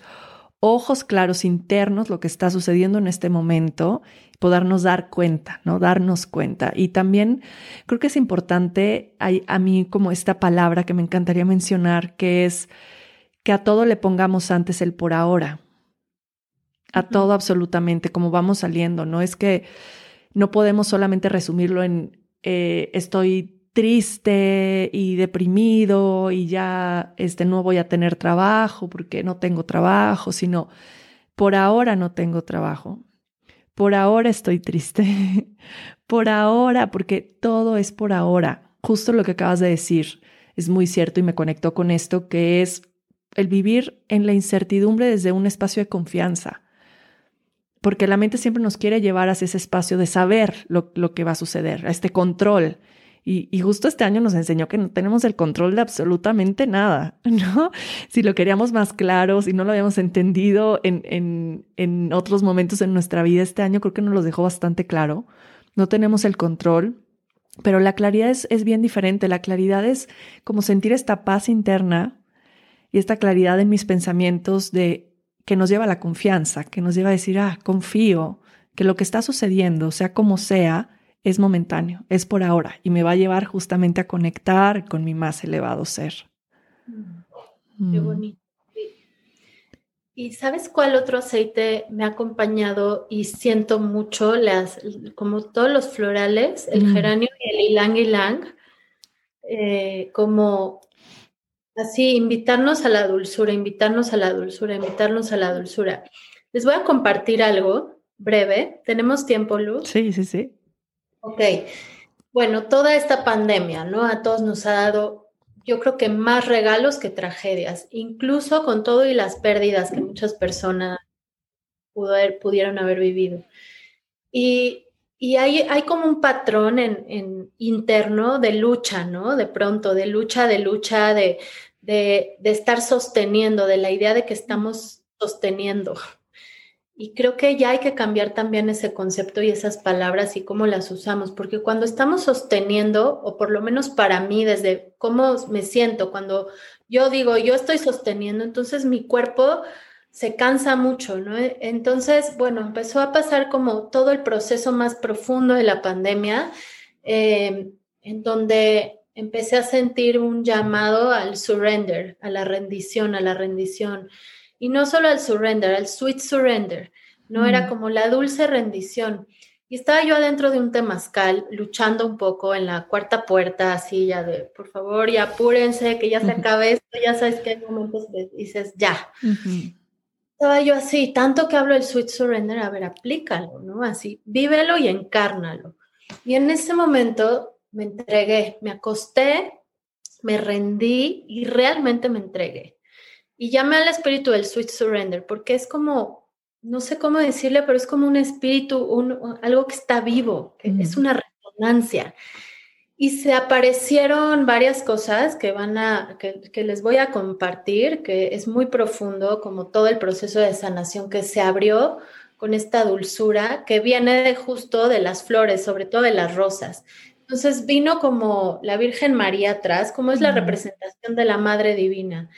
ojos claros internos lo que está sucediendo en este momento, podernos dar cuenta, ¿no? Darnos cuenta. Y también creo que es importante, hay a mí como esta palabra que me encantaría mencionar, que es que a todo le pongamos antes el por ahora. A todo absolutamente, como vamos saliendo. No es que no podemos solamente resumirlo en eh, estoy triste y deprimido y ya este, no voy a tener trabajo porque no tengo trabajo, sino por ahora no tengo trabajo. Por ahora estoy triste. [LAUGHS] por ahora, porque todo es por ahora. Justo lo que acabas de decir es muy cierto y me conectó con esto, que es el vivir en la incertidumbre desde un espacio de confianza. Porque la mente siempre nos quiere llevar hacia ese espacio de saber lo, lo que va a suceder, a este control. Y, justo este año nos enseñó que no tenemos el control de absolutamente nada, [LAUGHS] ¿no? Si lo queríamos más claro, si no lo habíamos entendido en, en, en otros momentos en nuestra vida, este año creo que nos lo dejó bastante claro. No tenemos el control, pero la claridad es, es bien diferente. La claridad es como sentir esta paz interna y esta claridad en mis pensamientos de que nos lleva a la confianza, que nos lleva a decir, ah, confío que lo que está sucediendo, sea como sea, es momentáneo, es por ahora y me va a llevar justamente a conectar con mi más elevado ser. Mm, qué mm. bonito. ¿Y sabes cuál otro aceite me ha acompañado y siento mucho las, como todos los florales, el mm. geranio y el ilang ilang, eh, como así, invitarnos a la dulzura, invitarnos a la dulzura, invitarnos a la dulzura. Les voy a compartir algo breve. ¿Tenemos tiempo, Luz? Sí, sí, sí. Ok, bueno, toda esta pandemia, ¿no? A todos nos ha dado, yo creo que más regalos que tragedias, incluso con todo y las pérdidas que muchas personas pudieron haber vivido. Y, hay, hay, como un patrón en, interno de lucha, ¿no? De pronto, de lucha, de lucha, de, de estar sosteniendo, de la idea de que estamos sosteniendo, y creo que ya hay que cambiar también ese concepto y esas palabras y cómo las usamos, porque cuando estamos sosteniendo, o por lo menos para mí, desde cómo me siento, cuando yo digo, yo estoy sosteniendo, entonces mi cuerpo se cansa mucho, ¿no? Entonces, bueno, empezó a pasar como todo el proceso más profundo de la pandemia, em, en donde empecé a sentir un llamado al surrender, a la rendición, a la rendición y no solo al surrender, al sweet surrender, no era mm. como la dulce rendición. Y estaba yo adentro de un temazcal, luchando un poco en la cuarta puerta, así ya de, por favor, ya apúrense, que ya se acabe esto, ya sabes que hay momentos que dices, ya. Estaba yo así, tanto que hablo del sweet surrender, a ver, aplícalo, ¿no? Así, vívelo y encárnalo. Y en ese momento me entregué, me acosté, me rendí y realmente me entregué. Y llamé al espíritu del Sweet Surrender, porque es como, no sé cómo decirle, pero es como un espíritu, un, algo que está vivo, que es una resonancia. Y se aparecieron varias cosas que van a, que, les voy a compartir, que es muy profundo, como todo el proceso de sanación que se abrió con esta dulzura que viene de justo de las flores, sobre todo de las rosas. Entonces vino como la Virgen María atrás, como es la representación de la Madre Divina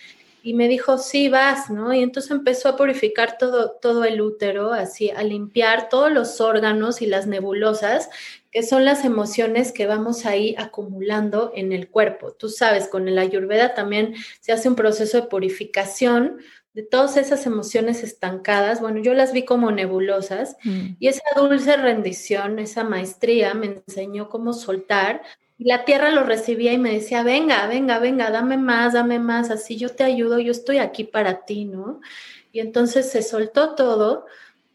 y me dijo, sí, vas, ¿no? Y entonces empezó a purificar todo, todo el útero, así, a limpiar todos los órganos y las nebulosas, que son las emociones que vamos ahí acumulando en el cuerpo. Tú sabes, con el ayurveda también se hace un proceso de purificación de todas esas emociones estancadas. Bueno, yo las vi como nebulosas mm. y esa dulce rendición, esa maestría me enseñó cómo soltar y la tierra lo recibía y me decía, venga, venga, venga, dame más, dame más, así yo te ayudo, yo estoy aquí para ti, ¿no? Y entonces se soltó todo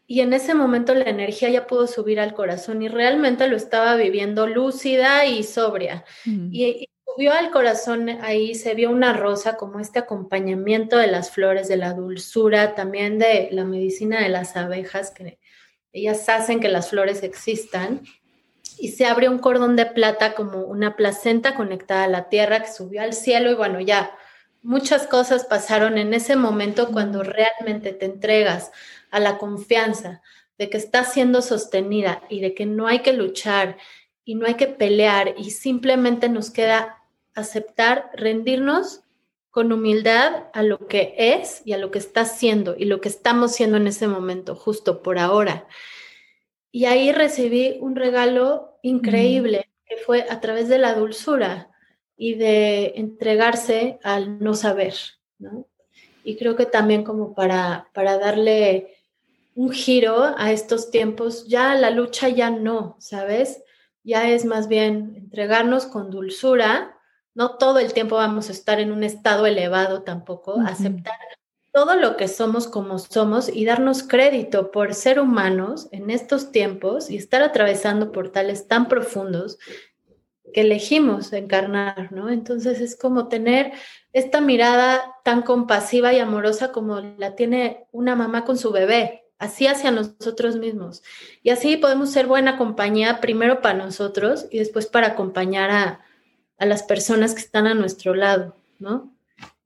y en ese momento la energía ya pudo subir al corazón y realmente lo estaba viviendo lúcida y sobria. Y, subió al corazón, ahí se vio una rosa como este acompañamiento de las flores, de la dulzura, también de la medicina de las abejas, que ellas hacen que las flores existan y se abrió un cordón de plata como una placenta conectada a la tierra que subió al cielo y bueno, ya muchas cosas pasaron en ese momento cuando realmente te entregas a la confianza de que estás siendo sostenida y de que no hay que luchar y no hay que pelear y simplemente nos queda aceptar, rendirnos con humildad a lo que es y a lo que está siendo y lo que estamos siendo en ese momento, justo por ahora. Y ahí recibí un regalo increíble que fue a través de la dulzura y de entregarse al no saber, ¿no? Y creo que también como para, para darle un giro a estos tiempos, ya la lucha ya no, ¿sabes? Ya es más bien entregarnos con dulzura, no todo el tiempo vamos a estar en un estado elevado tampoco, aceptar todo lo que somos como somos y darnos crédito por ser humanos en estos tiempos y estar atravesando portales tan profundos que elegimos encarnar, ¿no? Entonces es como tener esta mirada tan compasiva y amorosa como la tiene una mamá con su bebé, así hacia nosotros mismos. Y así podemos ser buena compañía primero para nosotros y después para acompañar a, a las personas que están a nuestro lado, ¿no?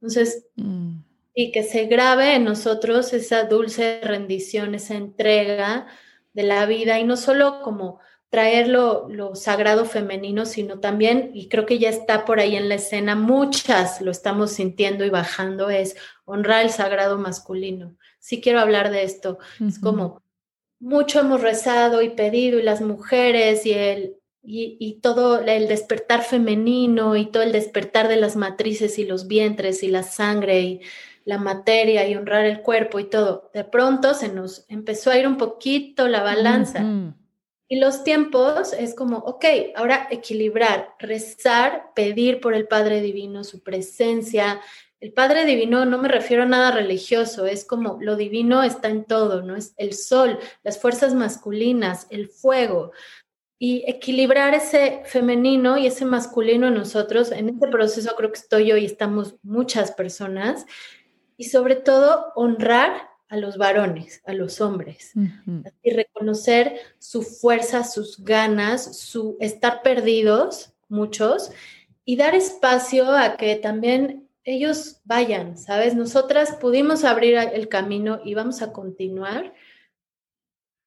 Entonces, mm. Y que se grabe en nosotros esa dulce rendición, esa entrega de la vida y no solo como traer lo, sagrado femenino, sino también, y creo que ya está por ahí en la escena, muchas lo estamos sintiendo y bajando, es honrar el sagrado masculino. Sí quiero hablar de esto. Es como mucho hemos rezado y pedido y las mujeres y el, y, todo el despertar femenino y todo el despertar de las matrices y los vientres y la sangre y la materia y honrar el cuerpo y todo, de pronto se nos empezó a ir un poquito la balanza. Y los tiempos es como, ok, ahora equilibrar, rezar, pedir por el Padre Divino, su presencia. El Padre Divino no me refiero a nada religioso, es como lo divino está en todo, ¿no? Es el sol, las fuerzas masculinas, el fuego, y equilibrar ese femenino y ese masculino en nosotros. En este proceso creo que estoy yo y estamos muchas personas. Y sobre todo honrar a los varones, a los hombres, y reconocer su fuerza, sus ganas, su estar perdidos, muchos, y dar espacio a que también ellos vayan, ¿sabes? Nosotras pudimos abrir el camino y vamos a continuar,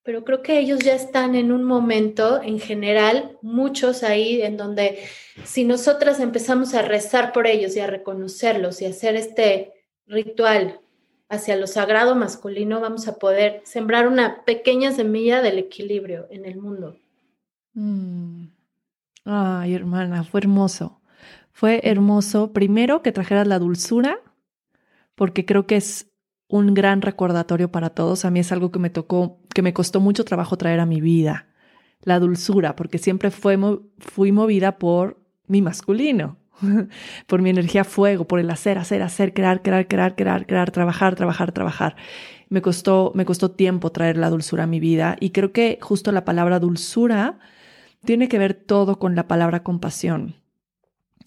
pero creo que ellos ya están en un momento, en general, muchos ahí, en donde si nosotras empezamos a rezar por ellos y a reconocerlos y hacer este ritual hacia lo sagrado masculino, vamos a poder sembrar una pequeña semilla del equilibrio en el mundo. Mm. Ay, hermana, fue hermoso. Fue hermoso, primero, que trajeras la dulzura, porque creo que es un gran recordatorio para todos. A mí es algo que me tocó, que me costó mucho trabajo traer a mi vida. La dulzura, porque siempre fui movida por mi masculino, [LAUGHS] por mi energía fuego, por el hacer, hacer, hacer, crear, crear, crear, crear, crear, trabajar, trabajar, trabajar. Me costó, me costó tiempo traer la dulzura a mi vida y creo que justo la palabra dulzura tiene que ver todo con la palabra compasión.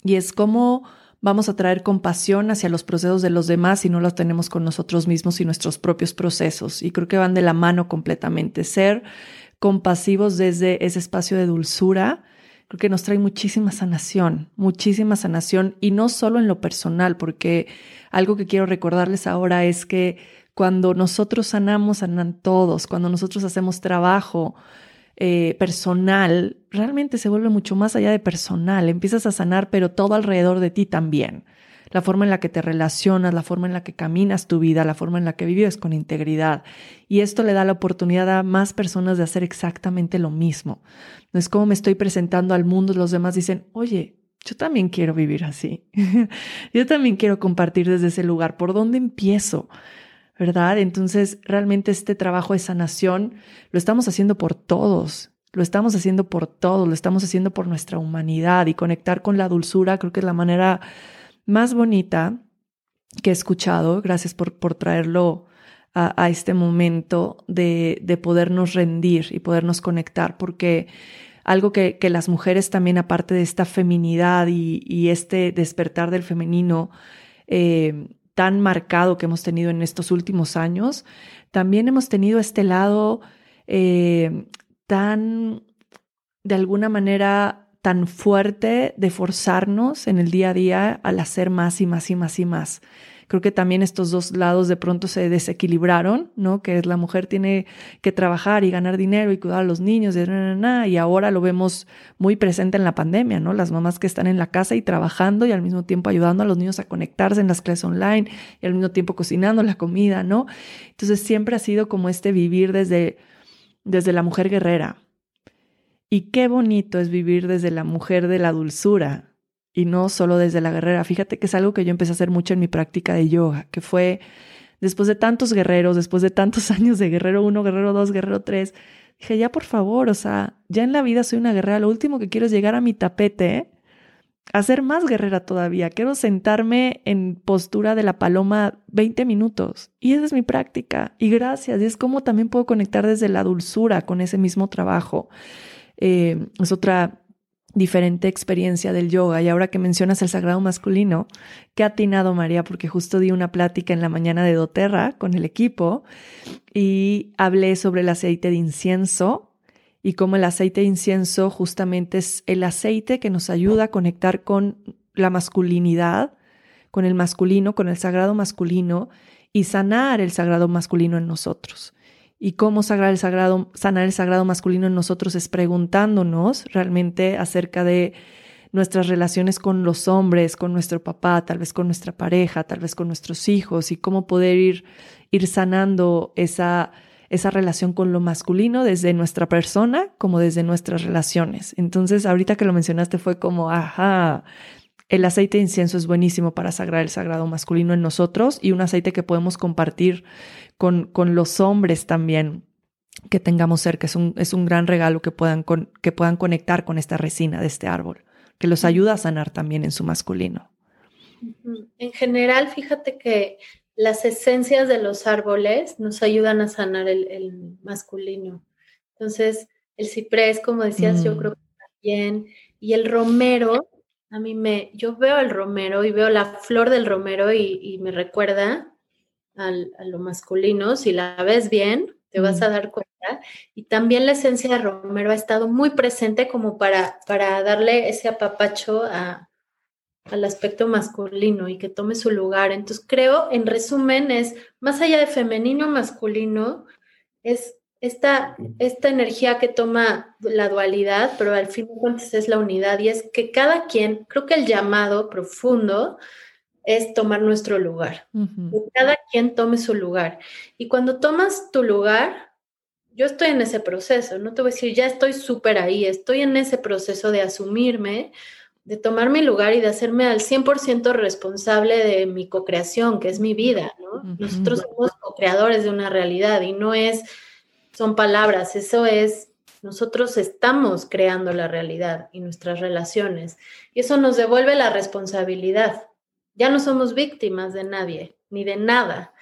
Y es como vamos a traer compasión hacia los procesos de los demás si no los tenemos con nosotros mismos y nuestros propios procesos. Y creo que van de la mano completamente. Ser compasivos desde ese espacio de dulzura, creo que nos trae muchísima sanación, muchísima sanación y no solo en lo personal, porque algo que quiero recordarles ahora es que cuando nosotros sanamos, sanan todos, cuando nosotros hacemos trabajo, eh, personal realmente se vuelve mucho más allá de personal. Empiezas a sanar, pero todo alrededor de ti también. La forma en la que te relacionas, la forma en la que caminas tu vida, la forma en la que vives con integridad. Y esto le da la oportunidad a más personas de hacer exactamente lo mismo. No es como me estoy presentando al mundo, los demás dicen, oye, yo también quiero vivir así. [LAUGHS] yo también quiero compartir desde ese lugar. ¿Por dónde empiezo? ¿verdad? Entonces, realmente este trabajo de sanación lo estamos haciendo por todos, lo estamos haciendo por todos, lo estamos haciendo por nuestra humanidad y conectar con la dulzura creo que es la manera más bonita que he escuchado. Gracias por, por traerlo a, este momento de, de, podernos rendir y podernos conectar, porque algo que, que, las mujeres también, aparte de esta feminidad y, este despertar del femenino, eh, tan marcado que hemos tenido en estos últimos años, también hemos tenido este lado eh, tan, de alguna manera, tan fuerte de forzarnos en el día a día al hacer más y más y más y más. Creo que también estos dos lados de pronto se desequilibraron, ¿no? Que la mujer tiene que trabajar y ganar dinero y cuidar a los niños, y, ahora lo vemos muy presente en la pandemia, ¿no? Las mamás que están en la casa y trabajando y al mismo tiempo ayudando a los niños a conectarse en las clases online y al mismo tiempo cocinando la comida, ¿no? Entonces siempre ha sido como este vivir desde, desde la mujer guerrera. Y qué bonito es vivir desde la mujer de la dulzura, y no solo desde la guerrera. Fíjate que es algo que yo empecé a hacer mucho en mi práctica de yoga, que fue después de tantos guerreros, después de tantos [LAUGHS] años de guerrero 1, guerrero 2, guerrero 3, dije, ya por favor, o sea, ya en la vida soy una guerrera, lo último que quiero es llegar a mi tapete, a ser más guerrera todavía, quiero sentarme en postura de la paloma 20 minutos y esa es mi práctica y gracias, y es como también puedo conectar desde la dulzura con ese mismo trabajo. Eh, es otra diferente experiencia del yoga. Y ahora que mencionas el sagrado masculino, qué atinado María, porque justo di una plática en la mañana de doTERRA con el equipo y hablé sobre el aceite de incienso y cómo el aceite de incienso justamente es el aceite que nos ayuda a conectar con la masculinidad, con el masculino, con el sagrado masculino y sanar el sagrado masculino en nosotros y cómo sanar el sagrado, sanar el sagrado masculino en nosotros es preguntándonos realmente acerca de nuestras relaciones con los hombres, con nuestro papá, tal vez con nuestra pareja, tal vez con nuestros hijos y cómo poder ir, ir sanando esa, esa relación con lo masculino desde nuestra persona como desde nuestras relaciones. Entonces, ahorita que lo mencionaste fue como, ajá, el aceite de incienso es buenísimo para sagrar el sagrado masculino en nosotros y un aceite que podemos compartir con, con los hombres también que tengamos cerca. Es un, es un gran regalo que puedan, que puedan conectar con esta resina de este árbol, que los ayuda a sanar también en su masculino. En general, fíjate que las esencias de los árboles nos ayudan a sanar el, masculino. Entonces, el ciprés, como decías, yo mm. creo que también, y el romero, a mí me, yo veo el romero y veo la flor del romero y, me recuerda al, a lo masculino. Si la ves bien, te vas a dar cuenta. Y también la esencia de romero ha estado muy presente como para, para darle ese apapacho al aspecto masculino y que tome su lugar. Entonces creo, en resumen, es más allá de femenino masculino, es esta, esta energía que toma la dualidad, pero al fin de cuentas es la unidad y es que cada quien, creo que el llamado profundo es tomar nuestro lugar, que cada quien tome su lugar. Y cuando tomas tu lugar, yo estoy en ese proceso, no te voy a decir, ya estoy súper ahí, estoy en ese proceso de asumirme, de tomar mi lugar y de hacerme al 100% responsable de mi co-creación, que es mi vida, ¿no? Nosotros somos co-creadores de una realidad y no es son palabras, eso es, nosotros estamos creando la realidad y nuestras relaciones. Y eso nos devuelve la responsabilidad. Ya no somos víctimas de nadie, ni de nada.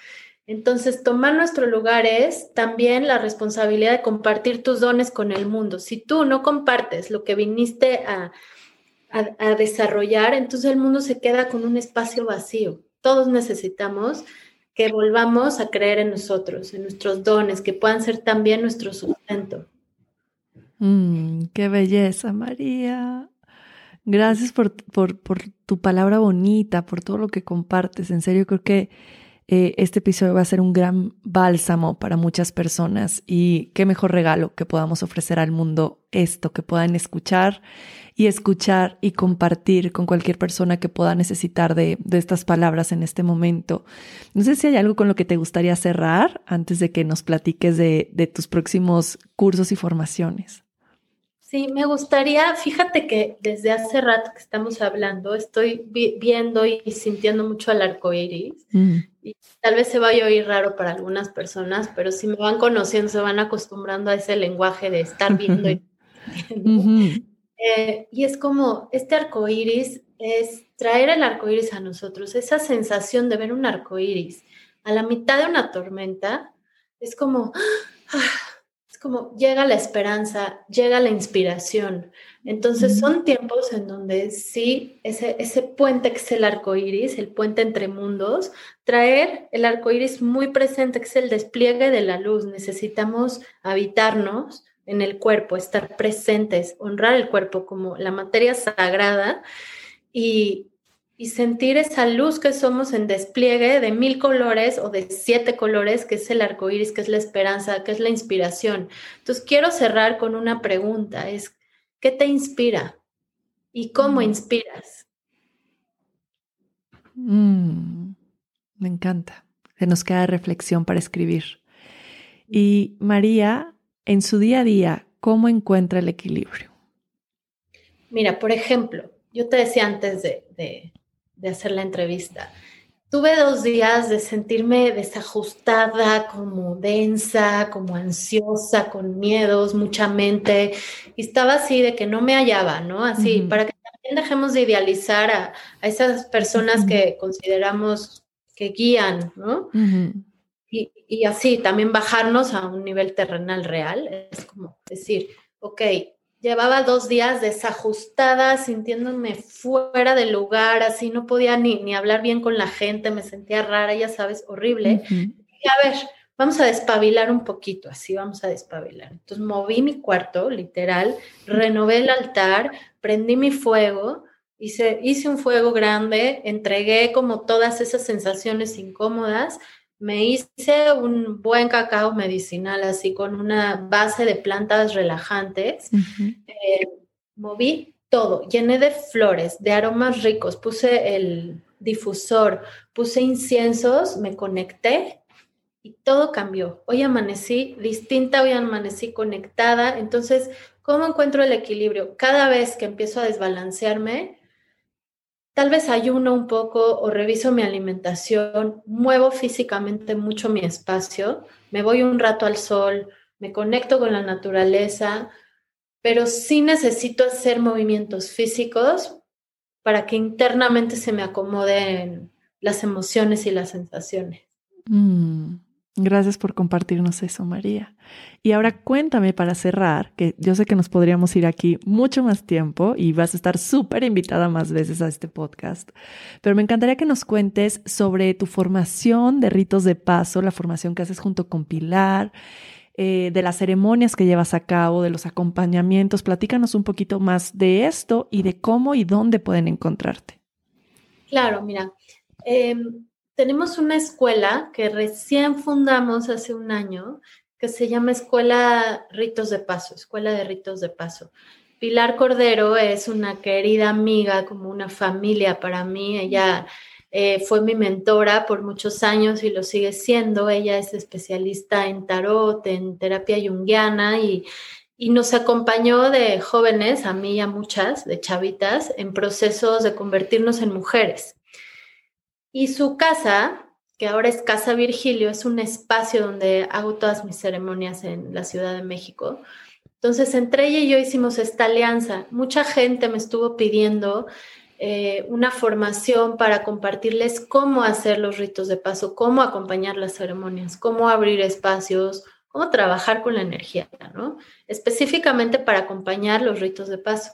Entonces, tomar nuestro lugar es también la responsabilidad de compartir tus dones con el mundo. Si tú no compartes lo que viniste a, a, desarrollar, entonces el mundo se queda con un espacio vacío. Todos necesitamos que volvamos a creer en nosotros, en nuestros dones, que puedan ser también nuestro sustento. Mm, qué belleza, María. Gracias por, por, por, tu palabra bonita, por todo lo que compartes. En serio, creo que eh, este episodio va a ser un gran bálsamo para muchas personas y qué mejor regalo que podamos ofrecer al mundo esto, que puedan escuchar y escuchar y compartir con cualquier persona que pueda necesitar de, de estas palabras en este momento. No sé si hay algo con lo que te gustaría cerrar antes de que nos platiques de, de tus próximos cursos y formaciones. Sí, me gustaría, fíjate que desde hace rato que estamos hablando, estoy viendo y sintiendo mucho al arco iris. Mm. Y tal vez se vaya a oír raro para algunas personas, pero si me van conociendo, se van acostumbrando a ese lenguaje de estar viendo y, [LAUGHS] eh, y es como este arco iris es traer el arco iris a nosotros, esa sensación de ver un arco iris a la mitad de una tormenta, es como. ¡ah! Como llega la esperanza, llega la inspiración. Entonces son tiempos en donde sí, ese, ese puente que es el arco iris, el puente entre mundos, traer el arco iris muy presente, que es el despliegue de la luz. Necesitamos habitarnos en el cuerpo, estar presentes, honrar el cuerpo como la materia sagrada y, y sentir esa luz que somos en despliegue de mil colores o de siete colores, que es el arco iris, que es la esperanza, que es la inspiración. Entonces, quiero cerrar con una pregunta: es ¿qué te inspira? ¿Y cómo mm. inspiras? Mm, me encanta. Se nos queda reflexión para escribir. Y María, en su día a día, ¿cómo encuentra el equilibrio? Mira, por ejemplo, yo te decía antes de, hacer la entrevista, tuve dos días de sentirme desajustada, como densa, como ansiosa, con miedos, mucha mente, y estaba así de que no me hallaba, ¿no? Así, para que también dejemos de idealizar a, esas personas que consideramos que guían, ¿no? y, así también bajarnos a un nivel terrenal real. Es como decir, ok, llevaba dos días desajustada, sintiéndome fuera del lugar, así no podía ni, ni hablar bien con la gente, me sentía rara, ya sabes, horrible. Y a ver, vamos a despabilar un poquito, así vamos a despabilar. Entonces moví mi cuarto, literal, renové el altar, prendí mi fuego Hice, hice un fuego grande, entregué como todas esas sensaciones incómodas, me hice un buen cacao medicinal así con una base de plantas relajantes, eh, moví todo, llené de flores, de aromas ricos, puse el difusor, puse inciensos, me conecté y todo cambió. Hoy amanecí distinta, hoy amanecí conectada. Entonces, ¿cómo encuentro el equilibrio? Cada vez que empiezo a desbalancearme, Tal vez ayuno un poco o reviso mi alimentación, muevo físicamente mucho mi espacio, me voy un rato al sol, me conecto con la naturaleza, pero sí necesito hacer movimientos físicos para que internamente se me acomoden las emociones y las sensaciones. Mm. Gracias por compartirnos eso, María. Y ahora cuéntame para cerrar, que yo sé que nos podríamos ir aquí mucho más tiempo y vas a estar súper invitada más veces a este podcast, pero me encantaría que nos cuentes sobre tu formación de ritos de paso, la formación que haces junto con Pilar, eh, de las ceremonias que llevas a cabo, de los acompañamientos. Platícanos un poquito más de esto y de cómo y dónde pueden encontrarte. Claro, mira. Em, tenemos una escuela que recién fundamos hace un año que se llama Escuela Ritos de Paso, Escuela de Ritos de Paso. Pilar Cordero es una querida amiga, como una familia para mí. Ella eh, fue mi mentora por muchos años y lo sigue siendo. Ella es especialista en tarot, en terapia junguiana y, y nos acompañó de jóvenes, a mí y a muchas, de chavitas, en procesos de convertirnos en mujeres. Y su casa, que ahora es Casa Virgilio, es un espacio donde hago todas mis ceremonias en la Ciudad de México. Entonces, entre ella y yo hicimos esta alianza. Mucha gente me estuvo pidiendo eh, una formación para compartirles cómo hacer los ritos de paso, cómo acompañar las ceremonias, cómo abrir espacios, cómo trabajar con la energía, ¿no? Específicamente para acompañar los ritos de paso.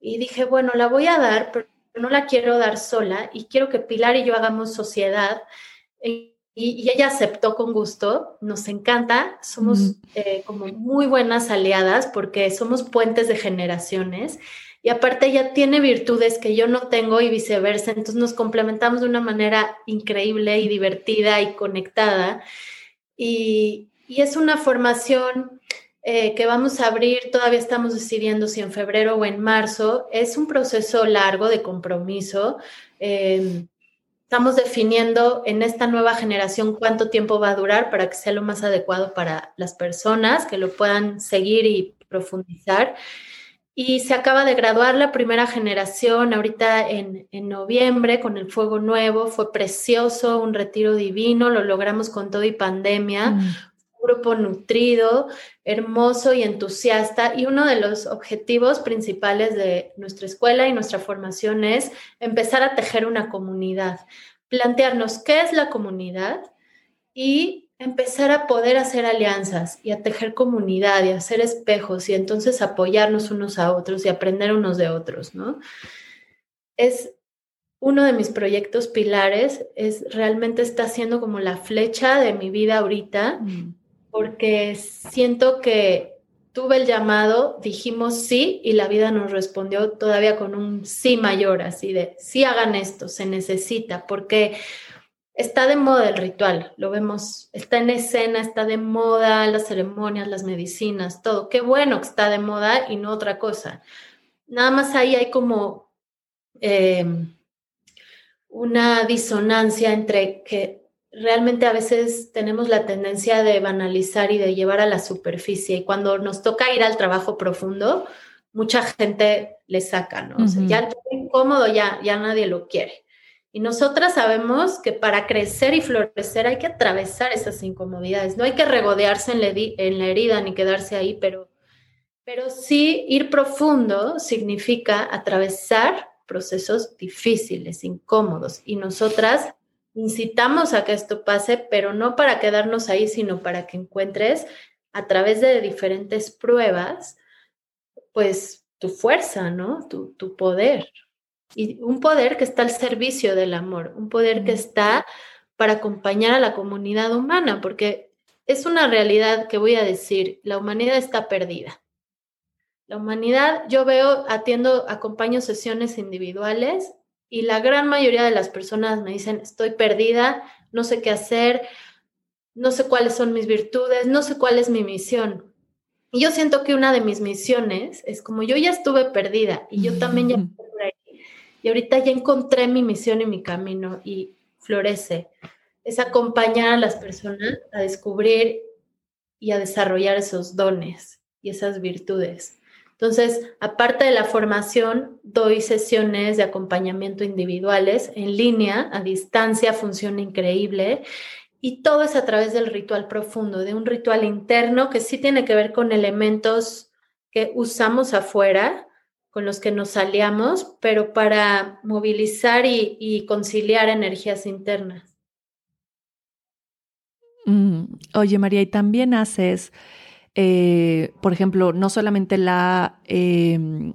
Y dije, bueno, la voy a dar, pero no la quiero dar sola y quiero que Pilar y yo hagamos sociedad. Y, ella aceptó con gusto, nos encanta, somos eh, como muy buenas aliadas porque somos puentes de generaciones y aparte ella tiene virtudes que yo no tengo y viceversa, entonces nos complementamos de una manera increíble y divertida y conectada. Y, y es una formación eh, que vamos a abrir, todavía estamos decidiendo si en febrero o en marzo. Es un proceso largo de compromiso. Em, estamos definiendo en esta nueva generación cuánto tiempo va a durar para que sea lo más adecuado para las personas, que lo puedan seguir y profundizar. Y se acaba de graduar la primera generación ahorita en, noviembre con el Fuego Nuevo. Fue precioso, un retiro divino, lo logramos con todo y pandemia. Mm grupo nutrido, hermoso y entusiasta. Y uno de los objetivos principales de nuestra escuela y nuestra formación es empezar a tejer una comunidad, plantearnos qué es la comunidad y empezar a poder hacer alianzas y a tejer comunidad y hacer espejos y entonces apoyarnos unos a otros y aprender unos de otros, ¿no? Es uno de mis proyectos pilares, es realmente está siendo como la flecha de mi vida ahorita. Mm porque siento que tuve el llamado, dijimos sí y la vida nos respondió todavía con un sí mayor, así de, sí hagan esto, se necesita, porque está de moda el ritual, lo vemos, está en escena, está de moda las ceremonias, las medicinas, todo. Qué bueno que está de moda y no otra cosa. Nada más ahí hay como eh, una disonancia entre que realmente a veces tenemos la tendencia de banalizar y de llevar a la superficie y cuando nos toca ir al trabajo profundo, mucha gente le saca, ¿no? O sea, ya incómodo, ya, ya nadie lo quiere. Y nosotras sabemos que para crecer y florecer hay que atravesar esas incomodidades, no hay que regodearse en la, en la herida ni quedarse ahí, pero, pero sí ir profundo significa atravesar procesos difíciles, incómodos. Y nosotras incitamos a que esto pase, pero no para quedarnos ahí, sino para que encuentres a través de diferentes pruebas, pues tu fuerza, ¿no? Tu, tu poder. Y un poder que está al servicio del amor, un poder que está para acompañar a la comunidad humana, porque es una realidad que voy a decir, la humanidad está perdida. La humanidad, yo veo, atiendo, acompaño sesiones individuales y la gran mayoría de las personas me dicen, estoy perdida, no sé qué hacer, no sé cuáles son mis virtudes, no sé cuál es mi misión. Y yo siento que una de mis misiones es como yo ya estuve perdida y yo también ya y ahorita ya encontré mi misión y mi camino y florece. Es acompañar a las personas a descubrir y a desarrollar esos dones y esas virtudes. Entonces, aparte de la formación, doy sesiones de acompañamiento individuales en línea, a distancia, funciona increíble. Y todo es a través del ritual profundo, de un ritual interno que sí tiene que ver con elementos que usamos afuera, con los que nos aliamos, pero para movilizar y, conciliar energías internas. Mm, oye, María, y también haces, eh, por ejemplo, no solamente la... Em,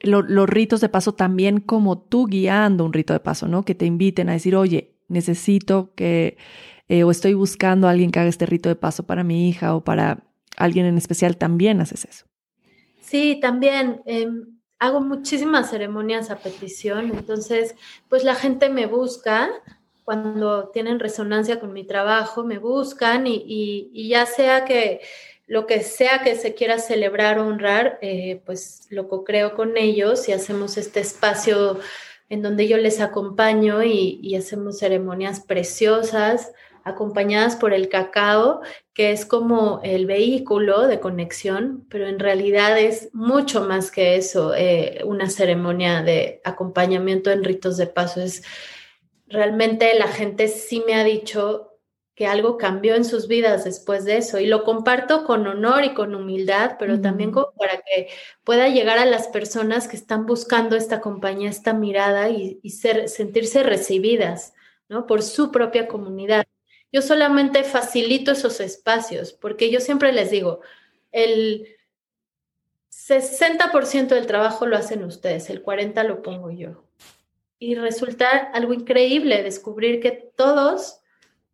los ritos de paso también como tú guiando un rito de paso, ¿no? Que te inviten a decir, oye, necesito que, eh, o estoy buscando a alguien que haga este rito de paso para mi hija o para alguien en especial, también haces eso. Sí, también em, hago muchísimas ceremonias a petición, entonces pues la gente me busca cuando tienen resonancia con mi trabajo, me buscan y, ya sea que lo que sea que se quiera celebrar o honrar, eh, pues lo co-creo con ellos y hacemos este espacio en donde yo les acompaño y hacemos ceremonias preciosas acompañadas por el cacao, que es como el vehículo de conexión, pero en realidad es mucho más que eso, eh, una ceremonia de acompañamiento en ritos de paso. Realmente la gente sí me ha dicho que algo cambió en sus vidas después de eso y lo comparto con honor y con humildad, pero también para que pueda llegar a las personas que están buscando esta compañía, esta mirada y, ser, sentirse recibidas, ¿no? Por su propia comunidad. Yo solamente facilito esos espacios, porque yo siempre les digo, el 60% del trabajo lo hacen ustedes, el 40% lo pongo yo. Y resulta algo increíble descubrir que todos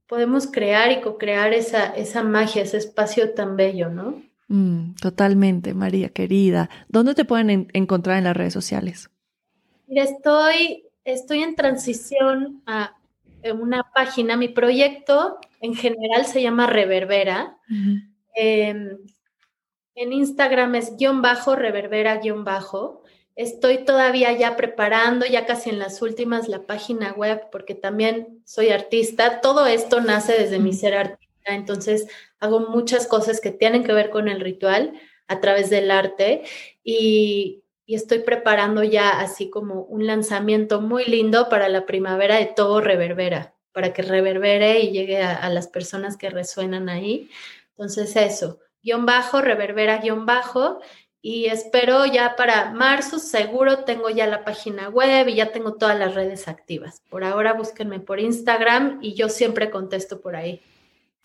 podemos crear y co-crear esa, esa magia, ese espacio tan bello, ¿no? Mm, totalmente, María querida. ¿Dónde te pueden encontrar en las redes sociales? Mira, estoy, estoy en transición a en una página, mi proyecto en general se llama Reverbera. Em, en Instagram es guion bajo, reverbera guion bajo. Estoy todavía ya preparando, ya casi en las últimas, la página web, porque también soy artista. Todo esto nace desde mi ser artista, entonces hago muchas cosas que tienen que ver con el ritual a través del arte y y estoy preparando ya así como un lanzamiento muy lindo para la primavera de todo reverbera, para que reverbere y llegue a, las personas que resuenan ahí. Entonces eso, guion bajo, reverbera guion bajo, y espero ya para marzo, seguro tengo ya la página web y ya tengo todas las redes activas. Por ahora búsquenme por Instagram y yo siempre contesto por ahí.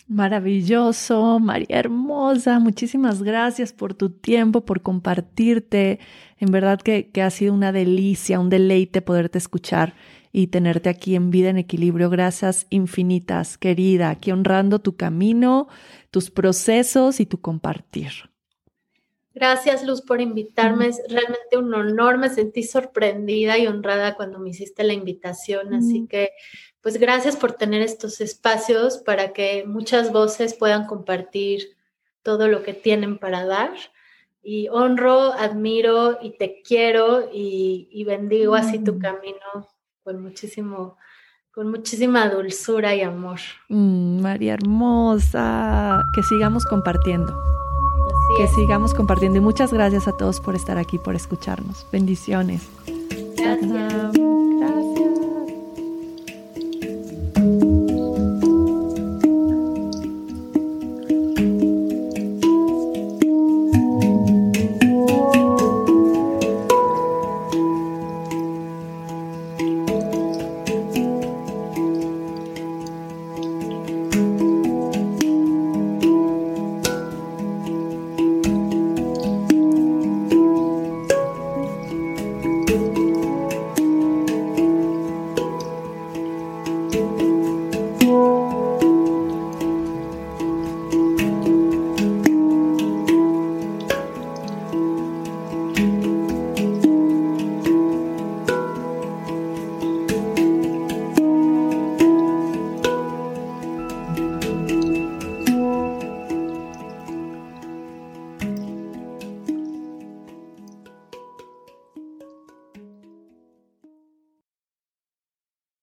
Maravilloso, María Hermosa, muchísimas gracias por tu tiempo, por compartirte. En verdad que, que ha sido una delicia, un deleite poderte escuchar y tenerte aquí en vida en equilibrio. Gracias infinitas, querida, aquí honrando tu camino, tus procesos y tu compartir. Gracias, Luz, por invitarme. Es realmente un honor. Me sentí sorprendida y honrada cuando me hiciste la invitación. Así que, pues gracias por tener estos espacios para que muchas voces puedan compartir todo lo que tienen para dar. Y honro, admiro y te quiero y, bendigo así tu camino con muchísimo, con muchísima dulzura y amor. Mm, María hermosa, que sigamos compartiendo que sigamos compartiendo. Y muchas gracias a todos por estar aquí, por escucharnos. Bendiciones. Gracias.